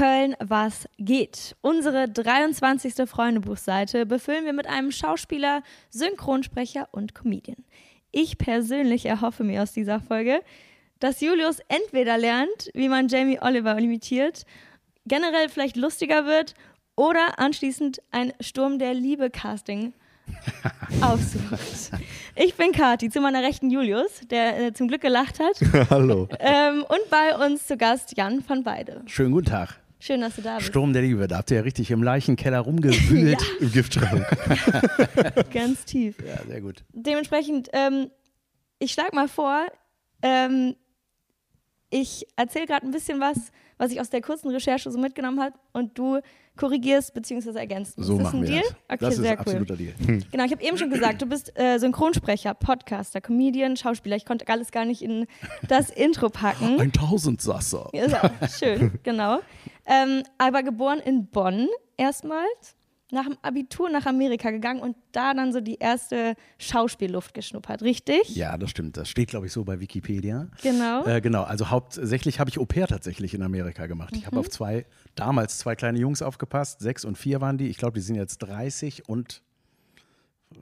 Köln, was geht? Unsere 23. Freundebuchseite befüllen wir mit einem Schauspieler, Synchronsprecher und Comedian. Ich persönlich erhoffe mir aus dieser Folge, dass Julius entweder lernt, wie man Jamie Oliver imitiert, generell vielleicht lustiger wird oder anschließend ein Sturm der Liebe-Casting aufsucht. Ich bin Kati, zu meiner rechten Julius, der äh, zum Glück gelacht hat. Hallo. Ähm, und bei uns zu Gast Jan von Beide. Schönen guten Tag. Schön, dass du da bist. Sturm der Liebe, da habt ihr ja richtig im Leichenkeller rumgewühlt. Im Giftschrank. Ganz tief. ja, sehr gut. Dementsprechend, ähm, ich schlage mal vor, ähm, ich erzähle gerade ein bisschen was, was ich aus der kurzen Recherche so mitgenommen habe und du korrigierst bzw. ergänzt. So ist das machen ein wir Deal? das. Okay, das ist sehr cool. absoluter Deal. Genau, ich habe eben schon gesagt, du bist äh, Synchronsprecher, Podcaster, Comedian, Schauspieler. Ich konnte alles gar nicht in das Intro packen. Ein Tausendsasser. Ja, schön, genau. Ähm, aber geboren in Bonn erstmals, nach dem Abitur nach Amerika gegangen und da dann so die erste Schauspielluft geschnuppert, richtig? Ja, das stimmt. Das steht, glaube ich, so bei Wikipedia. Genau. Äh, genau, also hauptsächlich habe ich Au pair tatsächlich in Amerika gemacht. Ich habe Mhm. auf zwei, damals zwei kleine Jungs aufgepasst, sechs und vier waren die. Ich glaube, die sind jetzt 30 und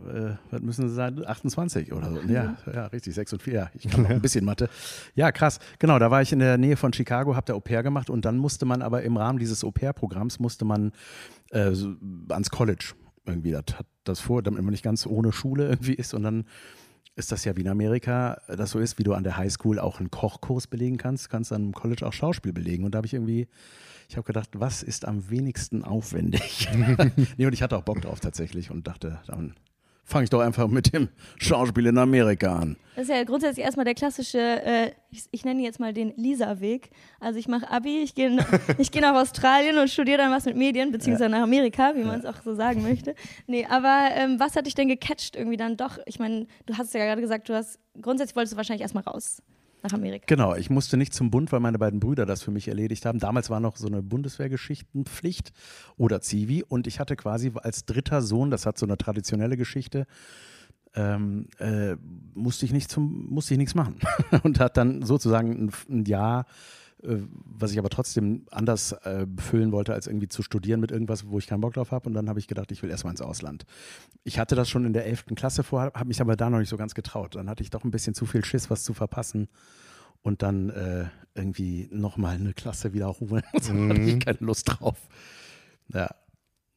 äh, was müssen sie sein? 28 oder so. Ja, ja, richtig, sechs und vier. Ja, ich kann noch ein bisschen Mathe. Ja, krass. Genau, da war ich in der Nähe von Chicago, habe da Au pair gemacht und dann musste man aber im Rahmen dieses Au pair-Programms musste man äh, so ans College irgendwie. Das hat das vor, damit man nicht ganz ohne Schule irgendwie ist und dann ist das ja wie in Amerika das so ist, wie du an der Highschool auch einen Kochkurs belegen kannst, kannst an einem College auch Schauspiel belegen. Und da habe ich irgendwie, ich habe gedacht, was ist am wenigsten aufwendig? nee, und ich hatte auch Bock drauf tatsächlich und dachte, dann fange ich doch einfach mit dem Schauspiel in Amerika an. Das ist ja grundsätzlich erstmal der klassische, äh, ich, ich nenne jetzt mal den Lisa-Weg. Also ich mache Abi, ich gehe ich geh nach Australien und studiere dann was mit Medien, beziehungsweise nach Amerika, wie man es auch so sagen möchte. Nee, aber ähm, was hat dich denn gecatcht irgendwie dann doch? Ich meine, du hast ja gerade gesagt, du hast, grundsätzlich wolltest du wahrscheinlich erstmal raus nach Amerika. Genau, ich musste nicht zum Bund, weil meine beiden Brüder das für mich erledigt haben. Damals war noch so eine Bundeswehrgeschichtenpflicht oder Zivi und ich hatte quasi als dritter Sohn, das hat so eine traditionelle Geschichte, ähm, äh, musste ich nicht zum, musste ich nichts machen und hat dann sozusagen ein, ein Jahr, was ich aber trotzdem anders äh, befüllen wollte, als irgendwie zu studieren mit irgendwas, wo ich keinen Bock drauf habe. Und dann habe ich gedacht, ich will erstmal ins Ausland. Ich hatte das schon in der 11. Klasse vor, habe mich aber da noch nicht so ganz getraut. Dann hatte ich doch ein bisschen zu viel Schiss, was zu verpassen und dann äh, irgendwie nochmal eine Klasse wiederholen. so Mhm. hatte ich keine Lust drauf. Ja,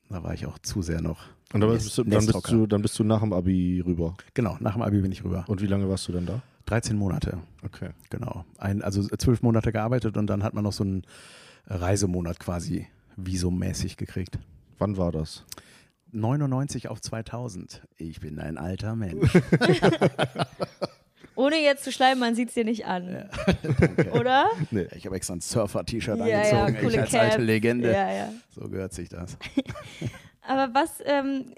da war ich auch zu sehr noch. Und dann bist, du, dann, bist du, dann bist du nach dem Abi rüber. Genau, nach dem Abi bin ich rüber. Und wie lange warst du denn da? 13 Monate, Okay. genau. Ein, also zwölf Monate gearbeitet und dann hat man noch so einen Reisemonat quasi visummäßig gekriegt. Wann war das? 99 auf 2000. Ich bin ein alter Mensch. Ohne jetzt zu schleimen, man sieht es dir nicht an. Oder? Nee, ich habe extra ein Surfer-T-Shirt Ja, ja, angezogen. coole ich als Cap. alte Legende. Ja, ja. So gehört sich das. Aber was ähm,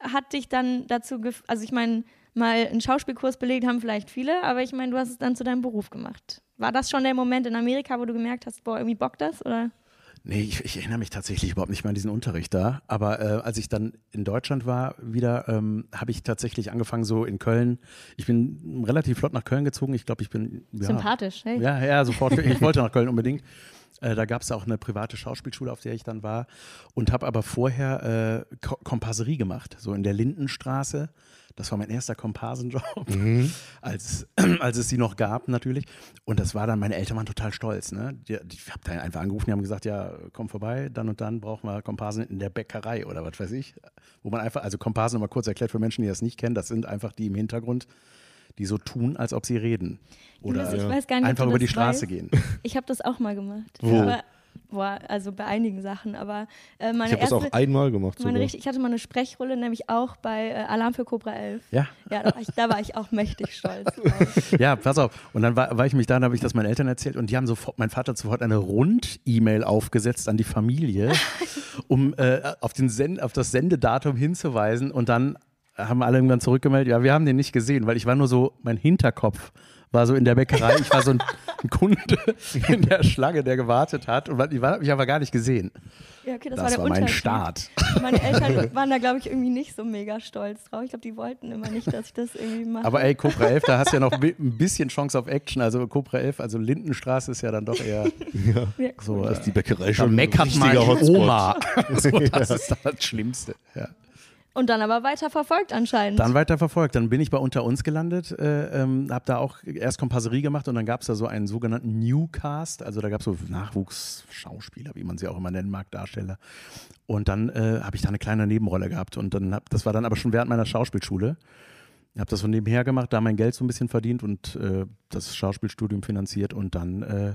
hat dich dann dazu, also ich meine, mal einen Schauspielkurs belegt haben vielleicht viele, aber ich meine, du hast es dann zu deinem Beruf gemacht. War das schon der Moment in Amerika, wo du gemerkt hast, boah, irgendwie bockt das? Oder? Nee, ich, ich erinnere mich tatsächlich überhaupt nicht mehr an diesen Unterricht da. Aber äh, als ich dann in Deutschland war, wieder, ähm, habe ich tatsächlich angefangen, so in Köln. Ich bin relativ flott nach Köln gezogen. Ich glaube, ich bin. Ja, Sympathisch, hey? Ja, ja, sofort. Ich wollte nach Köln unbedingt. Äh, da gab es auch eine private Schauspielschule, auf der ich dann war. Und habe aber vorher äh, Ko Komparserie gemacht, so in der Lindenstraße. Das war mein erster Komparsenjob, als, als es sie noch gab natürlich. Und das war dann, meine Eltern waren total stolz. Ne? Die, die, ich habe da einfach angerufen, die haben gesagt, ja, komm vorbei, dann und dann brauchen wir Komparsen in der Bäckerei oder was weiß ich. Wo man einfach, also Komparsen, mal kurz erklärt für Menschen, die das nicht kennen, das sind einfach die im Hintergrund, die so tun, als ob sie reden. Oder Julius, ich weiß gar nicht, einfach über die Straße weißt. gehen. Ich habe das auch mal gemacht. Wo? Aber, boah, also bei einigen Sachen, aber äh, meine Ich habe das auch einmal gemacht. meine richtig, ich hatte mal eine Sprechrolle, nämlich auch bei äh, Alarm für Cobra 11. Ja, Ja, da war ich, da war ich auch mächtig stolz. Ja, pass auf. Und dann war, war ich mich da, dann habe ich das meinen Eltern erzählt und die haben sofort, mein Vater hat sofort eine Rund-E-Mail aufgesetzt an die Familie, um äh, auf, den Send, auf das Sendedatum hinzuweisen und dann haben alle irgendwann zurückgemeldet, ja, wir haben den nicht gesehen, weil ich war nur so, mein Hinterkopf war so in der Bäckerei. Ich war so ein, ein Kunde in der Schlange, der gewartet hat. Und die hat mich aber gar nicht gesehen. Ja, okay, das, Das, war war, der mein. Start. Meine Eltern waren da, glaube ich, irgendwie nicht so mega stolz drauf. Ich glaube, die wollten immer nicht, dass ich das irgendwie mache. Aber ey, Cobra 11, da hast du ja noch ein bisschen Chance auf Action. Also Cobra 11, also Lindenstraße ist ja dann doch eher Ja. ja, so. cool. Äh, Ist die Bäckerei da schon ein meckert richtiger meine Hotspot. Oma. so, das ist das Schlimmste. Ja. Und dann aber weiter verfolgt anscheinend. Dann weiter verfolgt. Dann bin ich bei Unter uns gelandet, äh, ähm, habe da auch erst Kompasserie gemacht und dann gab es da so einen sogenannten Newcast. Also da gab es so Nachwuchsschauspieler, wie man sie auch immer nennen mag, Darsteller. Und dann äh, habe ich da eine kleine Nebenrolle gehabt. Und dann hab, das war dann aber schon während meiner Schauspielschule. Ich habe das so nebenher gemacht, da mein Geld so ein bisschen verdient und äh, das Schauspielstudium finanziert und dann äh,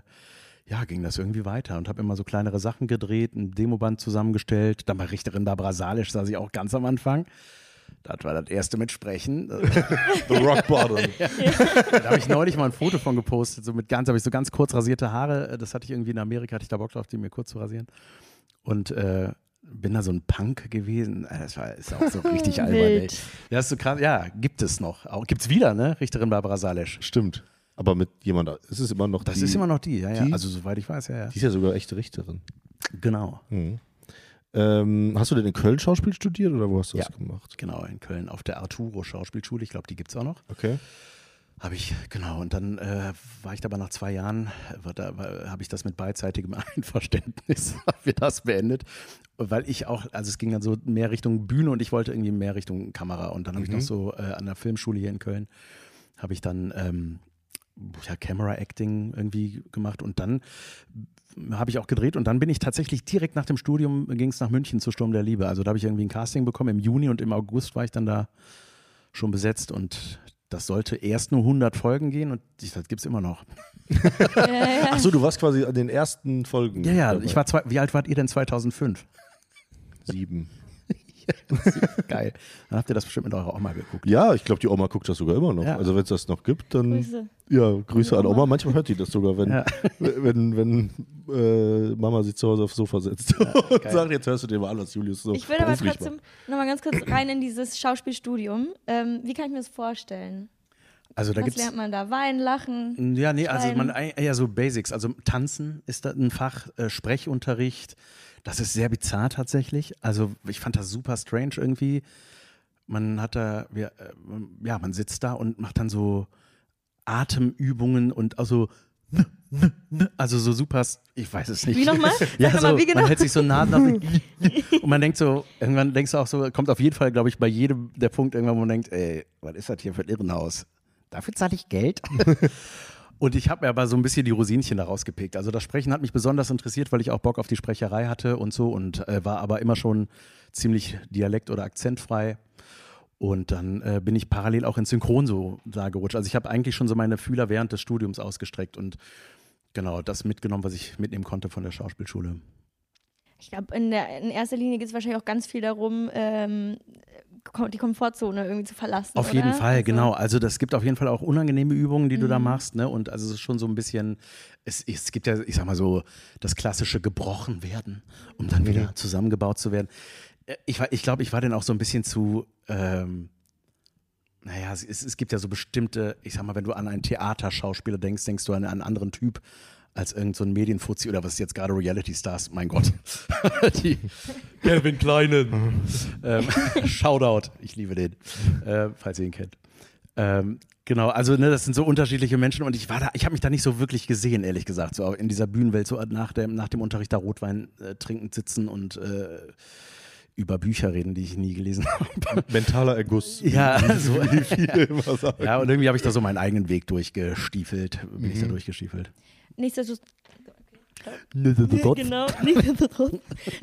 ja, ging das irgendwie weiter und habe immer so kleinere Sachen gedreht, ein Demoband zusammengestellt. Dann bei Richterin Barbara Salisch saß ich auch ganz am Anfang. Das war das erste mit Sprechen. The Rock Bottom. Da habe ich neulich mal ein Foto von gepostet, so mit ganz, habe ich so ganz kurz rasierte Haare. Das hatte ich irgendwie in Amerika, hatte ich da Bock drauf, die mir kurz zu rasieren. Und äh, bin da so ein Punk gewesen. Äh, Das war, ist auch so richtig albern. Ey. Das ist so krass. Ja, gibt es noch. Gibt es wieder, ne? Richterin Barbara Salesch. Stimmt. Aber mit jemand, es ist immer noch Das die, ist immer noch die, ja, ja. die? Also soweit ich weiß, ja, ja. Die ist ja sogar echte Richterin. Genau. Mhm. Ähm, hast du denn in Köln Schauspiel studiert oder wo hast du Ja. das gemacht? Genau, in Köln auf der Arturo Schauspielschule. Ich glaube, die gibt es auch noch. Okay. Habe ich, genau. Und dann äh, war ich da aber nach zwei Jahren, war da, habe ich das mit beidseitigem Einverständnis, haben wir das beendet. Weil ich auch, also es ging dann so mehr Richtung Bühne und ich wollte irgendwie mehr Richtung Kamera. Und dann habe ich Mhm. noch so äh, an der Filmschule hier in Köln, habe ich dann ähm, ja, Camera Acting irgendwie gemacht und dann habe ich auch gedreht und dann bin ich tatsächlich direkt nach dem Studium ging es nach München zu Sturm der Liebe. Also da habe ich irgendwie ein Casting bekommen im Juni und im August war ich dann da schon besetzt und das sollte erst nur 100 Folgen gehen und ich- das gibt es immer noch. Ja, ja, ja. Ach so, du warst quasi an den ersten Folgen. Ja, ja, dabei. ich war zwei, wie alt wart ihr denn 2005? sieben. Geil. Dann habt ihr das bestimmt mit eurer Oma geguckt. Ja, ich glaube, die Oma guckt das sogar immer noch. Ja. Also wenn es das noch gibt, dann Grüße. ja, Grüße an Oma. Oma. Manchmal hört die das sogar, wenn, Ja. wenn, wenn äh, Mama sich zu Hause aufs Sofa setzt und geil. sagt, jetzt hörst du dir mal an, was Julius so Ich will aber trotzdem nochmal ganz kurz rein in dieses Schauspielstudium. Ähm, wie kann ich mir das vorstellen? Also da Was gibt's lernt man da? Weinen, lachen? Ja, nee, also Schreiben. man eher so Basics. Also Tanzen ist da ein Fach, äh, Sprechunterricht. Das ist sehr bizarr tatsächlich. Also ich fand das super strange irgendwie. Man hat da, wir, äh, ja, man sitzt da und macht dann so Atemübungen und also also so super, ich weiß es nicht. Wie nochmal? Ja, so, wie genau? man hält sich so nah dran und man denkt so, irgendwann denkst du auch so, kommt auf jeden Fall, glaube ich, bei jedem der Punkt irgendwann, wo man denkt, ey, was ist das hier für ein Irrenhaus? Dafür zahle ich Geld? und ich habe mir aber so ein bisschen die Rosinchen da rausgepickt. Also das Sprechen hat mich besonders interessiert, weil ich auch Bock auf die Sprecherei hatte und so und äh, war aber immer schon ziemlich dialekt- oder akzentfrei. Und dann äh, bin ich parallel auch ins Synchron so da gerutscht. Also ich habe eigentlich schon so meine Fühler während des Studiums ausgestreckt und genau das mitgenommen, was ich mitnehmen konnte von der Schauspielschule. Ich glaube, in, in erster Linie geht es wahrscheinlich auch ganz viel darum, ähm, die Komfortzone irgendwie zu verlassen. Auf oder? jeden Fall, Also, genau. Also das gibt auf jeden Fall auch unangenehme Übungen, die du da Mhm. machst, ne? Und also es ist schon so ein bisschen, es, es gibt ja, ich sag mal so, das klassische gebrochen werden, um dann wieder zusammengebaut zu werden. Äh, Ich, war- ich glaube, ich war dann auch so ein bisschen zu, ähm, naja, es, es es gibt ja so bestimmte, ich sag mal, wenn du an einen Theaterschauspieler denkst, denkst du an einen anderen Typ als irgendein so ein Medienfuzzi oder was ist jetzt gerade Reality Stars, mein Gott. Die Kelvin Kleinen. ähm, Shoutout, ich liebe den, äh, falls ihr ihn kennt. Ähm, genau, also ne, das sind so unterschiedliche Menschen und ich war da, ich habe mich da nicht so wirklich gesehen, ehrlich gesagt, so in dieser Bühnenwelt, so nach dem, nach dem Unterricht da Rotwein äh, trinkend sitzen und äh, über Bücher reden, die ich nie gelesen habe. Mentaler Erguss. Ja, so, wie viele immer sagen. ja, und irgendwie habe ich da so meinen eigenen Weg durchgestiefelt, bin ich da durchgestiefelt. Nichtsdestotrotz. Genau, nichtsdestotrotz,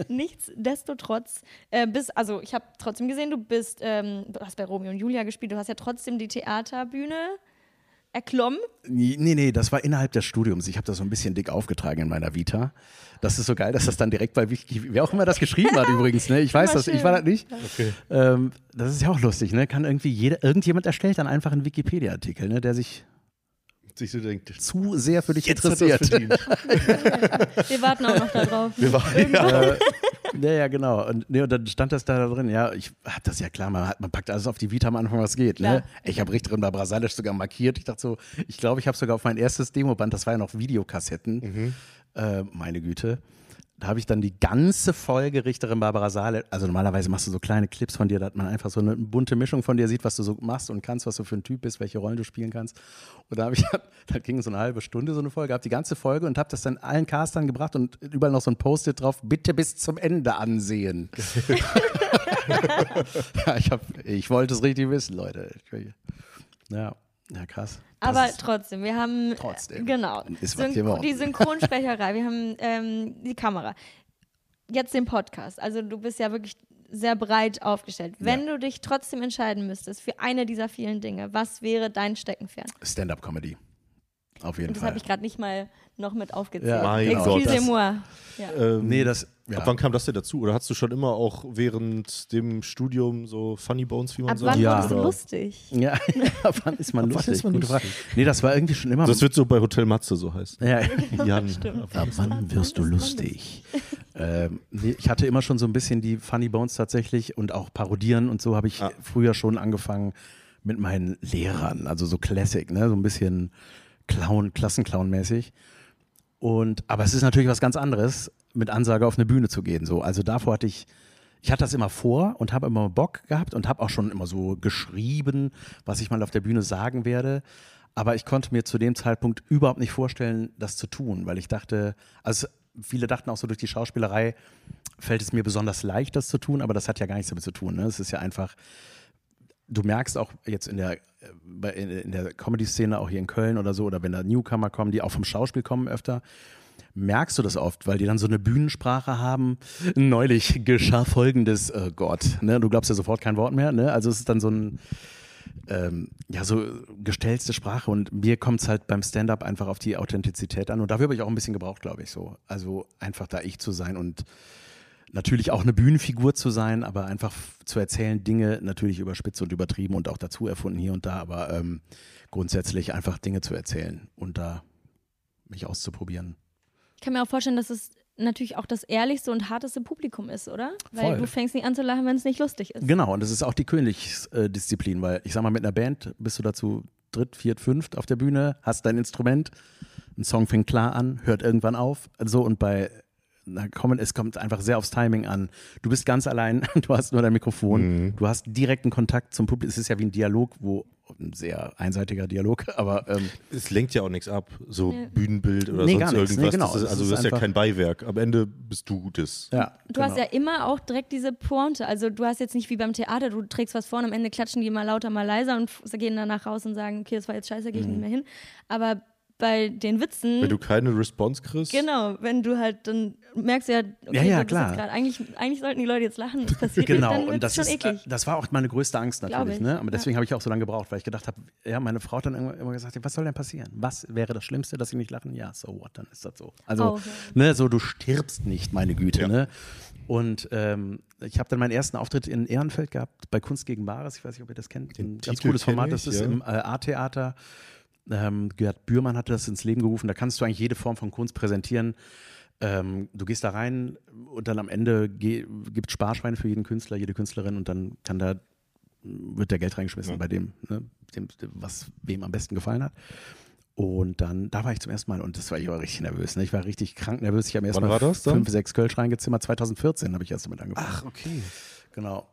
nichtsdestotrotz äh, bist, also ich habe trotzdem gesehen, du bist, ähm, du hast bei Romeo und Julia gespielt, du hast ja trotzdem die Theaterbühne erklommen. Nee, nee, das war innerhalb des Studiums. Ich habe das so ein bisschen dick aufgetragen in meiner Vita. Das ist so geil, dass das dann direkt bei Wiki, wer auch immer das geschrieben hat übrigens, ne? Ich weiß das, ich war das nicht. Okay. Ähm, das ist ja auch lustig, ne? Kann irgendwie jeder, irgendjemand erstellt dann einfach einen Wikipedia-Artikel, ne? Der sich Sich so denkt, zu sehr für dich jetzt interessiert. Wir warten auch noch darauf. Wir waren, ja. äh, ja, ja, genau. Und, nee, und dann stand das da drin. Ja, ich hab das ja klar, man, hat, man packt alles auf die Vita am Anfang, was geht. Ne? Ich habe Richterin bei Brasilisch sogar markiert. Ich dachte so, ich glaube, ich habe sogar auf mein erstes Demoband, das war ja noch Videokassetten, äh, meine Güte. Da habe ich dann die ganze Folge Richterin Barbara Saale, also normalerweise machst du so kleine Clips von dir, dass man einfach so eine bunte Mischung von dir sieht, was du so machst und kannst, was du für ein Typ bist, welche Rollen du spielen kannst. Und da habe ich, da ging so eine halbe Stunde so eine Folge, habe die ganze Folge und habe das dann allen Castern gebracht und überall noch so ein Post-it drauf, bitte bis zum Ende ansehen. ja, ich, hab, ich wollte es richtig wissen, Leute. Ja, ja krass. Das Aber trotzdem, wir haben Trotzdem. genau Ist was Syn geworden. die Synchronsprecherei, wir haben ähm, die Kamera, jetzt den Podcast. Also du bist ja wirklich sehr breit aufgestellt. Wenn du dich trotzdem entscheiden müsstest für eine dieser vielen Dinge, was wäre dein Steckenpferd? Stand-up-Comedy. Auf jeden Und das habe ich gerade nicht mal noch mit aufgezählt. Ja, Mein das- Excusez-moi. Ja. Ähm, nee, das. Ja. Ab wann kam das denn dazu? Oder hast du schon immer auch während dem Studium so Funny Bones, wie man Ab sagt? wann Ja. Oder- lustig? Ja, ab wann ist man Ab wann lustig? ist man Gute lustig? Frage. Nee, das war irgendwie schon immer. Das wird so bei Hotel Matze so heißen. ja, Jan. Ab wann wirst du lustig? ähm, nee, ich hatte immer schon so ein bisschen die Funny Bones tatsächlich und auch Parodieren und so habe ich Ah. früher schon angefangen mit meinen Lehrern, also so Classic, ne? so ein bisschen Clown, Klassenclown-mäßig. Und, aber es ist natürlich was ganz anderes, mit Ansage auf eine Bühne zu gehen. So. Also davor hatte ich, ich hatte das immer vor und habe immer Bock gehabt und habe auch schon immer so geschrieben, was ich mal auf der Bühne sagen werde. Aber ich konnte mir zu dem Zeitpunkt überhaupt nicht vorstellen, das zu tun, weil ich dachte, also viele dachten auch so durch die Schauspielerei fällt es mir besonders leicht, das zu tun, aber das hat ja gar nichts damit zu tun. Ne? Es ist ja einfach, du merkst auch jetzt in der, äh, in der Comedy-Szene, auch hier in Köln oder so, oder wenn da Newcomer kommen, die auch vom Schauspiel kommen öfter, merkst du das oft, weil die dann so eine Bühnensprache haben. Neulich geschah folgendes, oh Gott, ne? du glaubst ja sofort kein Wort mehr, ne? also es ist dann so ein, ähm, ja, so gestellte Sprache und mir kommt es halt beim Stand-up einfach auf die Authentizität an und dafür habe ich auch ein bisschen gebraucht, glaube ich, so. Also einfach da ich zu sein und natürlich auch eine Bühnenfigur zu sein, aber einfach zu erzählen, Dinge natürlich überspitzt und übertrieben und auch dazu erfunden hier und da, aber ähm, grundsätzlich einfach Dinge zu erzählen und da mich auszuprobieren. Ich kann mir auch vorstellen, dass es natürlich auch das ehrlichste und harteste Publikum ist, oder? Weil Voll. du fängst nicht an zu lachen, wenn es nicht lustig ist. Genau, und das ist auch die Königsdisziplin, weil ich sag mal, mit einer Band bist du dazu dritt, viert, fünft auf der Bühne, hast dein Instrument, ein Song fängt klar an, hört irgendwann auf. So und bei na, kommen, es kommt einfach sehr aufs Timing an. Du bist ganz allein, du hast nur dein Mikrofon, du hast direkten Kontakt zum Publikum. Es ist ja wie ein Dialog, wo ein sehr einseitiger Dialog, aber ähm, Es lenkt ja auch nichts ab, so Ja. Bühnenbild oder Nee, sonst gar nichts. Nee, irgendwas. genau. Das ist, also das ist ja kein Beiwerk. Am Ende bist du das. ja. Du hast genau. ja immer auch direkt diese Pointe. Also du hast jetzt nicht wie beim Theater, du trägst was vor und am Ende klatschen die mal lauter, mal leiser und gehen danach raus und sagen, okay, das war jetzt scheiße, gehe ich nicht mehr hin. Aber bei den Witzen, Wenn du keine Response kriegst, genau, wenn du halt, dann merkst du ja, okay, Ja, ja, klar. Grad, eigentlich, eigentlich sollten die Leute jetzt lachen, es passiert Genau, nicht, dann und das schon ist, eklig. äh, das war auch meine größte Angst natürlich, ich. ne? Aber deswegen habe ich auch so lange gebraucht, weil ich gedacht habe, ja, meine Frau hat dann immer, immer gesagt, was soll denn passieren? Was wäre das Schlimmste, dass sie nicht lachen? Ja, so what, dann ist das so. Also, Oh, ja. ne, so du stirbst nicht, meine Güte, Ja. ne? Und ähm, ich habe dann meinen ersten Auftritt in Ehrenfeld gehabt bei Kunst gegen Bares. Ich weiß nicht, ob ihr das kennt. Den Ein ganz Titel cooles Format. kenn Das ich, ist ja. im äh, A-Theater. Ähm, Gerd Bührmann hatte das ins Leben gerufen. Da kannst du eigentlich jede Form von Kunst präsentieren. Ähm, du gehst da rein und dann am Ende gibt Sparschweine für jeden Künstler, jede Künstlerin und dann kann da wird der Geld reingeschmissen Ja. bei dem, ne, dem, was wem am besten gefallen hat. Und dann, da war ich zum ersten Mal und das war ich war richtig nervös. Ne? Ich war richtig krank nervös. Ich habe erst Wann mal war das dann? fünf, sechs Kölsch reingezimmert. 2014 habe ich erst damit angefangen. Ach, okay. Genau.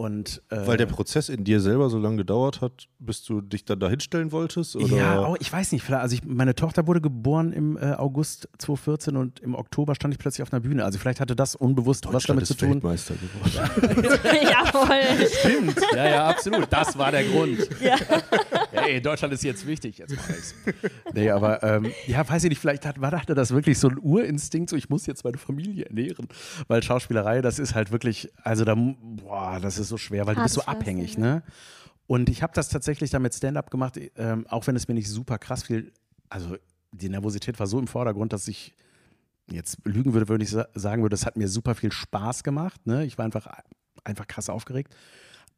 Und, äh, Weil der Prozess in dir selber so lange gedauert hat, bis du dich dann da hinstellen wolltest? Oder? Ja, oh, ich weiß nicht. vielleicht- Also ich, meine Tochter wurde geboren im äh, August 2014 und im Oktober stand ich plötzlich auf einer Bühne. Also vielleicht hatte das unbewusst was damit zu tun. Weltmeister geworden. Jawohl. Stimmt. Ja, ja, absolut. Das war der Grund. Ja. Ey, Deutschland ist jetzt wichtig. Jetzt mach ich's. Nee, aber ähm, ja, weiß ich nicht, vielleicht hat, war, hatte das wirklich so ein Urinstinkt, so ich muss jetzt meine Familie ernähren. Weil Schauspielerei, das ist halt wirklich, also da, boah, das ist so schwer, weil du bist so abhängig, ne? Und ich habe das tatsächlich dann mit Stand-up gemacht, ähm, auch wenn es mir nicht super krass viel, also die Nervosität war so im Vordergrund, dass ich jetzt lügen würde, würde ich sa- sagen würde, es hat mir super viel Spaß gemacht. Ne? Ich war einfach, einfach krass aufgeregt.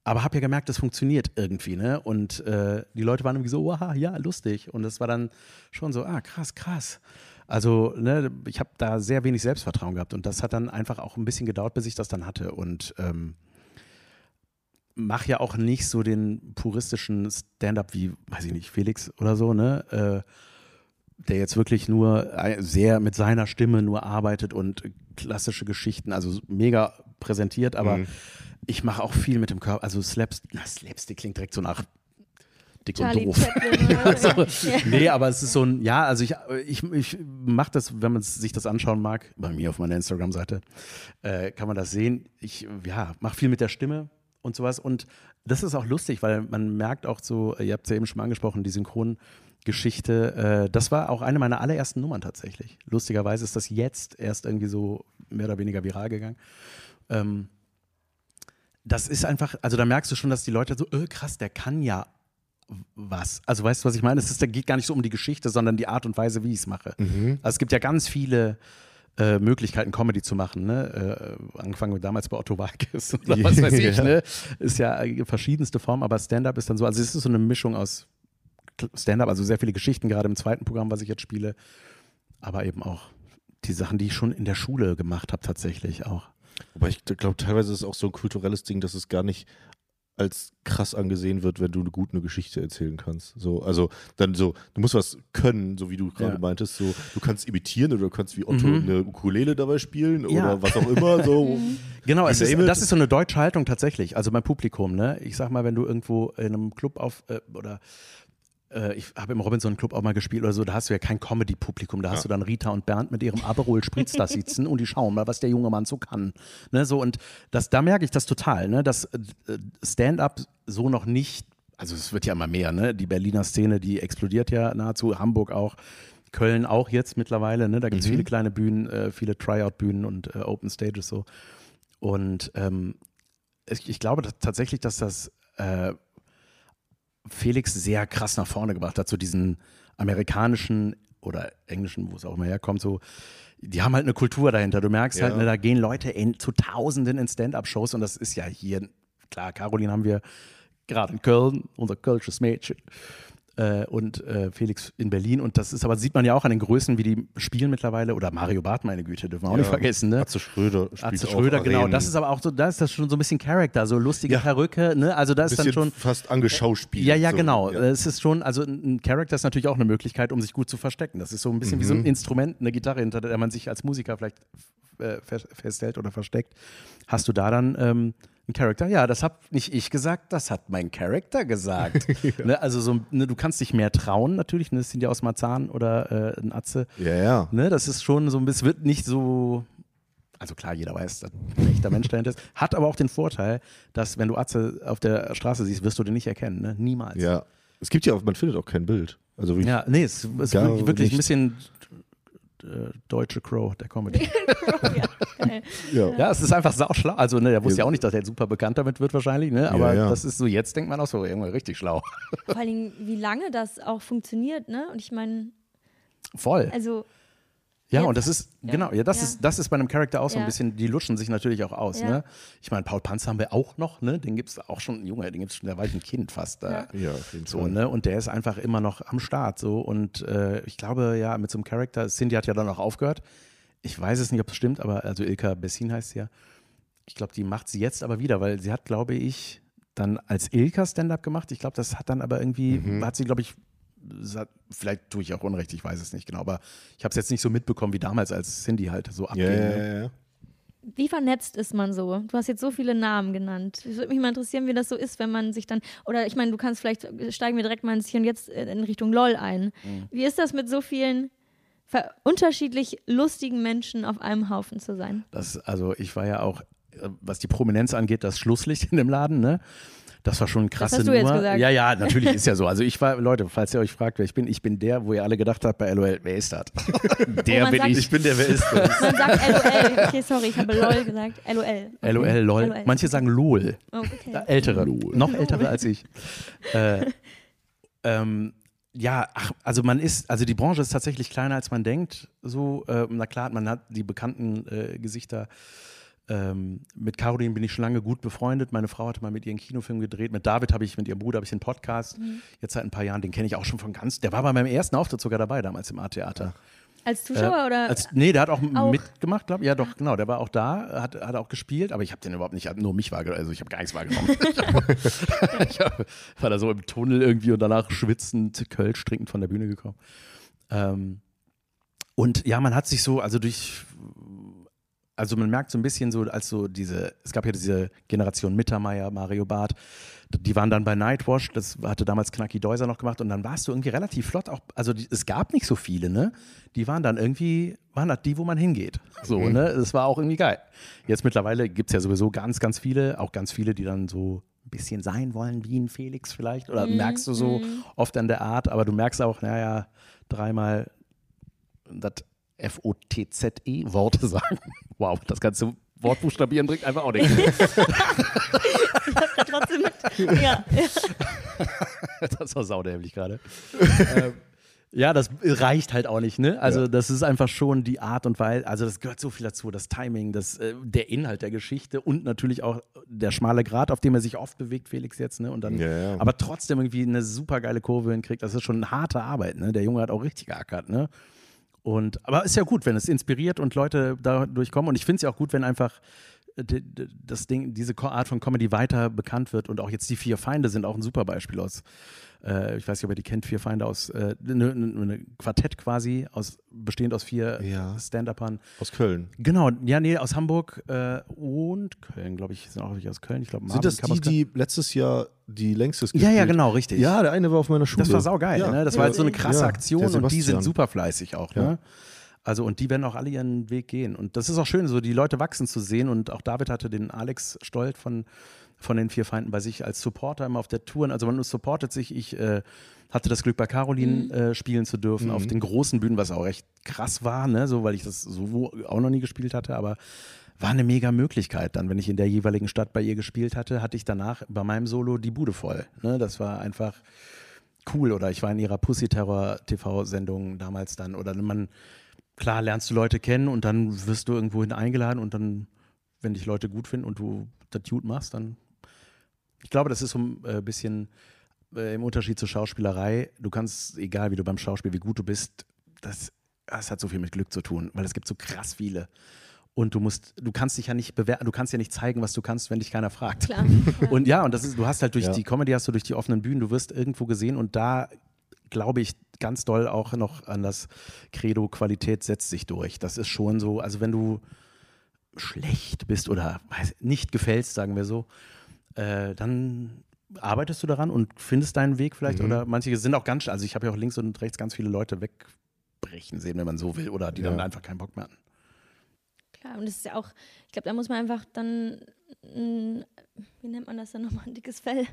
Aber habe ja gemerkt, das funktioniert irgendwie, ne? Und äh, die Leute waren irgendwie so, wow, ja, lustig. Und das war dann schon so, ah, krass, krass. Also, ne, ich habe da sehr wenig Selbstvertrauen gehabt und das hat dann einfach auch ein bisschen gedauert, bis ich das dann hatte. Und ähm, mache ja auch nicht so den puristischen Stand-up wie, weiß ich nicht, Felix oder so, ne? Äh, der jetzt wirklich nur äh, sehr mit seiner Stimme nur arbeitet und klassische Geschichten, also mega präsentiert, aber Mhm. Ich mache auch viel mit dem Körper, also Slaps, na, Slapstick klingt direkt so nach dick Charlie und doof. So. ja. Nee, aber es ist so ein, ja, also ich, ich, ich mache das, wenn man sich das anschauen mag, bei mir auf meiner Instagram-Seite, äh, kann man das sehen. Ich, ja, mache viel mit der Stimme und sowas. Und das ist auch lustig, weil man merkt auch so, ihr habt es ja eben schon mal angesprochen, die Synchrongeschichte, äh, das war auch eine meiner allerersten Nummern tatsächlich. Lustigerweise ist das jetzt erst irgendwie so mehr oder weniger viral gegangen. Ähm, das ist einfach, also da merkst du schon, dass die Leute so, äh, krass, der kann ja was. Also weißt du, was ich meine? Es ist, da geht gar nicht so um die Geschichte, sondern die Art und Weise, wie ich es mache. Mhm. Also es gibt ja ganz viele äh, Möglichkeiten, Comedy zu machen. Ne? Äh, angefangen mit damals bei Otto Walkes oder was weiß ich. Ja. Ne? Ist ja verschiedenste Formen, aber Stand-up ist dann so, also es ist so eine Mischung aus Stand-up, also sehr viele Geschichten, gerade im zweiten Programm, was ich jetzt spiele, aber eben auch die Sachen, die ich schon in der Schule gemacht habe, tatsächlich auch. Aber ich glaube, teilweise ist es auch so ein kulturelles Ding, dass es gar nicht als krass angesehen wird, wenn du gut eine Geschichte erzählen kannst. So, also dann so, du musst was können, so wie du gerade Ja. meintest, so du kannst imitieren oder du kannst wie Otto Mhm. eine Ukulele dabei spielen Ja. oder was auch immer. So. Genau, es You ist, das ist so eine deutsche Haltung tatsächlich. Also beim Publikum, ne? Ich sag mal, wenn du irgendwo in einem Club auf äh, oder äh, ich habe im Robinson Club auch mal gespielt oder so, da hast du ja kein Comedy-Publikum, da hast du dann Rita und Bernd mit ihrem Aperol Spritz da sitzen und die schauen mal, was der junge Mann so kann. Ne, so und das, da merke ich das total, ne, dass äh, Stand-up so noch nicht, also es wird ja immer mehr, ne? Die Berliner Szene, die explodiert ja nahezu, Hamburg auch. Köln auch jetzt mittlerweile, ne? da gibt es viele kleine Bühnen, äh, viele Tryout-Bühnen und äh, Open Stages so. Und ähm, ich, ich glaube dass, tatsächlich, dass das äh, Felix sehr krass nach vorne gebracht hat, so diesen amerikanischen oder englischen, wo es auch immer herkommt, so, die haben halt eine Kultur dahinter. Du merkst Ja. halt, ne, da gehen Leute in, zu Tausenden in Stand-up-Shows und das ist ja hier, klar, Caroline haben wir gerade in Köln, unser kölsches Mädchen. Äh, und äh, Felix in Berlin. Und das ist aber, sieht man ja auch an den Größen, wie die spielen mittlerweile. Oder Mario Barth, meine Güte, dürfen wir auch nicht vergessen. Ne? Atze Schröder spielt Atze auch Schröder, genau. Arenen. Das ist aber auch so, da ist das schon so ein bisschen Charakter, so lustige Ja. Perücke, ne? Also da ist dann schon. fast angeschauspielt. Ja, ja, so. genau. Ja. Es ist schon, also ein Charakter ist natürlich auch eine Möglichkeit, um sich gut zu verstecken. Das ist so ein bisschen wie so Mhm. ein Instrument, eine Gitarre, hinter der man sich als Musiker vielleicht äh, fest- festhält oder versteckt. Hast du da dann ähm, einen Charakter? Ja, das habe nicht ich gesagt, das hat mein Charakter gesagt. ne, also so, ne, du kannst dich mehr trauen natürlich. Ne, das sind ja aus Marzahn oder äh, ein Atze. Ja, ja. Ne, das ist schon so ein bisschen, wird nicht so. Also klar, jeder weiß, dass ein echter Mensch dahinter ist. Hat aber auch den Vorteil, dass wenn du Atze auf der Straße siehst, wirst du den nicht erkennen. Ne? Niemals. Ja. Es gibt ja auch, man findet auch kein Bild. Also wie Ja, nee, es ist wirklich, wirklich ein bisschen äh, deutsche Crow der Comedy. ja, geil. ja. ja, es ist einfach sauschlau. Also, ne, der wusste ja auch nicht, dass er super bekannt damit wird wahrscheinlich, ne? Aber ja. das ist so, jetzt denkt man auch so, irgendwie richtig schlau. Vor allen Dingen, wie lange das auch funktioniert, ne? Und ich meine, Voll. also Ja, Jetzt- und das ist, ja, genau, ja, das, ja. Ist, das ist bei einem Charakter auch so ein bisschen, die luschen sich natürlich auch aus. Ja. Ne? Ich meine, Paul Panzer haben wir auch noch, ne? den gibt es auch schon, Junge, den gibt es schon, der war ich ein Kind fast. Ja. Äh, Ja, auf jeden so, Fall. ne? Und der ist einfach immer noch am Start. So. Und äh, ich glaube, ja, mit so einem Charakter, Cindy hat ja dann auch aufgehört. Ich weiß es nicht, ob es stimmt, aber also Ilka Bessin heißt sie ja. Ich glaube, die macht sie jetzt aber wieder, weil sie hat, glaube ich, dann als Ilka Stand-up gemacht. Ich glaube, das hat dann aber irgendwie, Mhm. hat sie, glaube ich, vielleicht tue ich auch Unrecht, ich weiß es nicht genau, aber ich habe es jetzt nicht so mitbekommen wie damals, als Cindy halt so abging. Ja, ja, ja. wie vernetzt ist man so? Du hast jetzt so viele Namen genannt. Es würde mich mal interessieren, wie das so ist, wenn man sich dann, oder ich meine, du kannst vielleicht, steigen wir direkt mal ins Hier und Jetzt äh, in Richtung LOL ein. Mhm. Wie ist das mit so vielen unterschiedlich lustigen Menschen auf einem Haufen zu sein? Das, also ich war ja auch, äh, was die Prominenz angeht, das Schlusslicht in dem Laden, ne? Das war schon eine krasse hast du jetzt Nummer. gesagt. Ja, ja, natürlich ist ja so. Also ich war, Leute, falls ihr euch fragt, wer ich bin, ich bin der, wo ihr alle gedacht habt bei LOL, wer ist das? der man bin sagt- ich. Ich bin der, wer ist das? Man sagt LOL. Okay, sorry, ich habe LOL gesagt. LOL. LOL, LOL. LOL. Manche sagen LOL. Oh, okay. Ältere, noch ältere als ich. Äh, ähm, ja, ach, also man ist, also die Branche ist tatsächlich kleiner als man denkt. So, äh, na klar, man hat die bekannten äh, Gesichter. Ähm, mit Caroline bin ich schon lange gut befreundet. Meine Frau hatte mal mit ihr einen Kinofilm gedreht. Mit David habe ich, mit ihrem Bruder habe ich einen Podcast. Jetzt seit ein paar Jahren, den kenne ich auch schon von ganz. Der war bei meinem ersten Auftritt sogar dabei, damals im A-Theater. Als Zuschauer Äh, oder? Als, nee, der hat auch, Auch? mitgemacht, glaube ich. Ja, doch, genau. Der war auch da, hat, hat auch gespielt, aber ich habe den überhaupt nicht, nur mich wahrgenommen. Also ich habe gar nichts wahrgenommen. ich hab, war da so im Tunnel irgendwie und danach schwitzend, Kölsch trinkend von der Bühne gekommen. Ähm, und ja, man hat sich so, also durch, also man merkt so ein bisschen so, als so diese, es gab ja diese Generation Mittermeier, Mario Barth, die waren dann bei Nightwash, das hatte damals Knacki Deuser noch gemacht und dann warst du irgendwie relativ flott auch, also die, es gab nicht so viele, ne? Die waren dann irgendwie, waren das die, wo man hingeht. So, ne? Das war auch irgendwie geil. Jetzt mittlerweile gibt es ja sowieso ganz, ganz viele, auch ganz viele, die dann so ein bisschen sein wollen, wie ein Felix vielleicht, oder merkst du so oft an der Art, aber du merkst auch, naja, dreimal das F-O-T-Z-E Worte sagen. Wow, das ganze Wort buchstabieren bringt einfach auch nichts. trotzdem mit. Ja. das war saudämlich gerade. ähm, ja, das reicht halt auch nicht, ne? Also, Ja. das ist einfach schon die Art und Weise, also das gehört so viel dazu, das Timing, das, äh, der Inhalt der Geschichte und natürlich auch der schmale Grat, auf dem er sich oft bewegt, Felix jetzt, ne? Und dann, Ja, ja. aber trotzdem irgendwie eine super geile Kurve hinkriegt. Das ist schon eine harte Arbeit, ne? Der Junge hat auch richtig geackert, ne? Und, aber ist ja gut, wenn es inspiriert und Leute dadurch kommen. Und ich finde es ja auch gut, wenn einfach das Ding, diese Art von Comedy weiter bekannt wird. Und auch jetzt die Vier Feinde sind auch ein super Beispiel aus, äh, ich weiß nicht, ob ihr die kennt, Vier Feinde aus, äh, eine ne, ne Quartett quasi, aus, bestehend aus vier Ja. Stand-Upern. Aus Köln. Genau, ja, nee, aus Hamburg äh, und Köln, glaube ich, sind auch welche aus Köln. Ich glaube, Sind das die, die letztes Jahr die längstes Ja, gespielt? ja, genau, richtig. Ja, der eine war auf meiner Schule. Das war saugeil, ja. ne? Das war halt so eine krasse Ja, Aktion und die sind super fleißig auch, Ja. ne? Also und die werden auch alle ihren Weg gehen. Und das ist auch schön, so die Leute wachsen zu sehen. Und auch David hatte den Alex Stolt von, von den vier Feinden bei sich als Supporter immer auf der Tour. Also man supportet sich. Ich äh, hatte das Glück, bei Caroline äh, spielen zu dürfen auf den großen Bühnen, was auch recht krass war, ne? So, weil ich das so auch noch nie gespielt hatte, aber war eine mega Möglichkeit. Dann, wenn ich in der jeweiligen Stadt bei ihr gespielt hatte, hatte ich danach bei meinem Solo die Bude voll. Ne? Das war einfach cool. Oder ich war in ihrer Pussy Terror TV-Sendung damals dann. Oder man, klar lernst du Leute kennen und dann wirst du irgendwo hin eingeladen und dann, wenn dich Leute gut finden und du das gut machst, dann. Ich glaube, das ist so ein äh, bisschen äh, im Unterschied zur Schauspielerei. Du kannst, egal wie du beim Schauspiel, wie gut du bist, das, das hat so viel mit Glück zu tun, weil es gibt so krass viele. Und du musst, du kannst dich ja nicht bewerten, du kannst ja nicht zeigen, was du kannst, wenn dich keiner fragt. Klar. Und ja, und das ist, du hast halt durch Ja. die Comedy, hast du durch die offenen Bühnen, du wirst irgendwo gesehen und da glaube ich ganz doll auch noch an das Credo Qualität setzt sich durch. Das ist schon so, also wenn du schlecht bist oder nicht gefällst, sagen wir so, äh, dann arbeitest du daran und findest deinen Weg vielleicht Mhm. oder manche sind auch ganz, also ich habe ja auch links und rechts ganz viele Leute wegbrechen sehen, wenn man so will oder die dann Ja. einfach keinen Bock mehr hatten. Klar, und das ist ja auch, ich glaube, da muss man einfach dann, mm, wie nennt man das dann nochmal, ein dickes Fell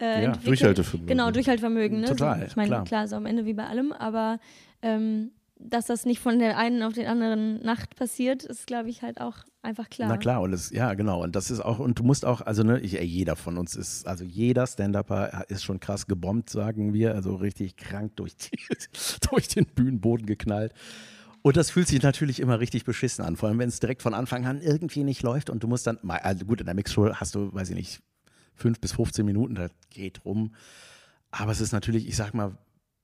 äh, Ja. Durchhaltevermögen. Genau, Durchhaltevermögen. Ne? Total, so, ich meine, klar. klar. so am Ende wie bei allem, aber ähm, dass das nicht von der einen auf den anderen Nacht passiert, ist, glaube ich, halt auch einfach klar. Na klar, und das, ja, genau. Und das ist auch, und du musst auch, also ne, ich, jeder von uns ist, also jeder Stand-Upper ist schon krass gebombt, sagen wir, also richtig krank durch, die, durch den Bühnenboden geknallt. Und das fühlt sich natürlich immer richtig beschissen an, vor allem wenn es direkt von Anfang an irgendwie nicht läuft und du musst dann, also gut, in der Mixshow hast du, weiß ich nicht, fünf bis 15 Minuten, das geht rum. Aber es ist natürlich, ich sag mal,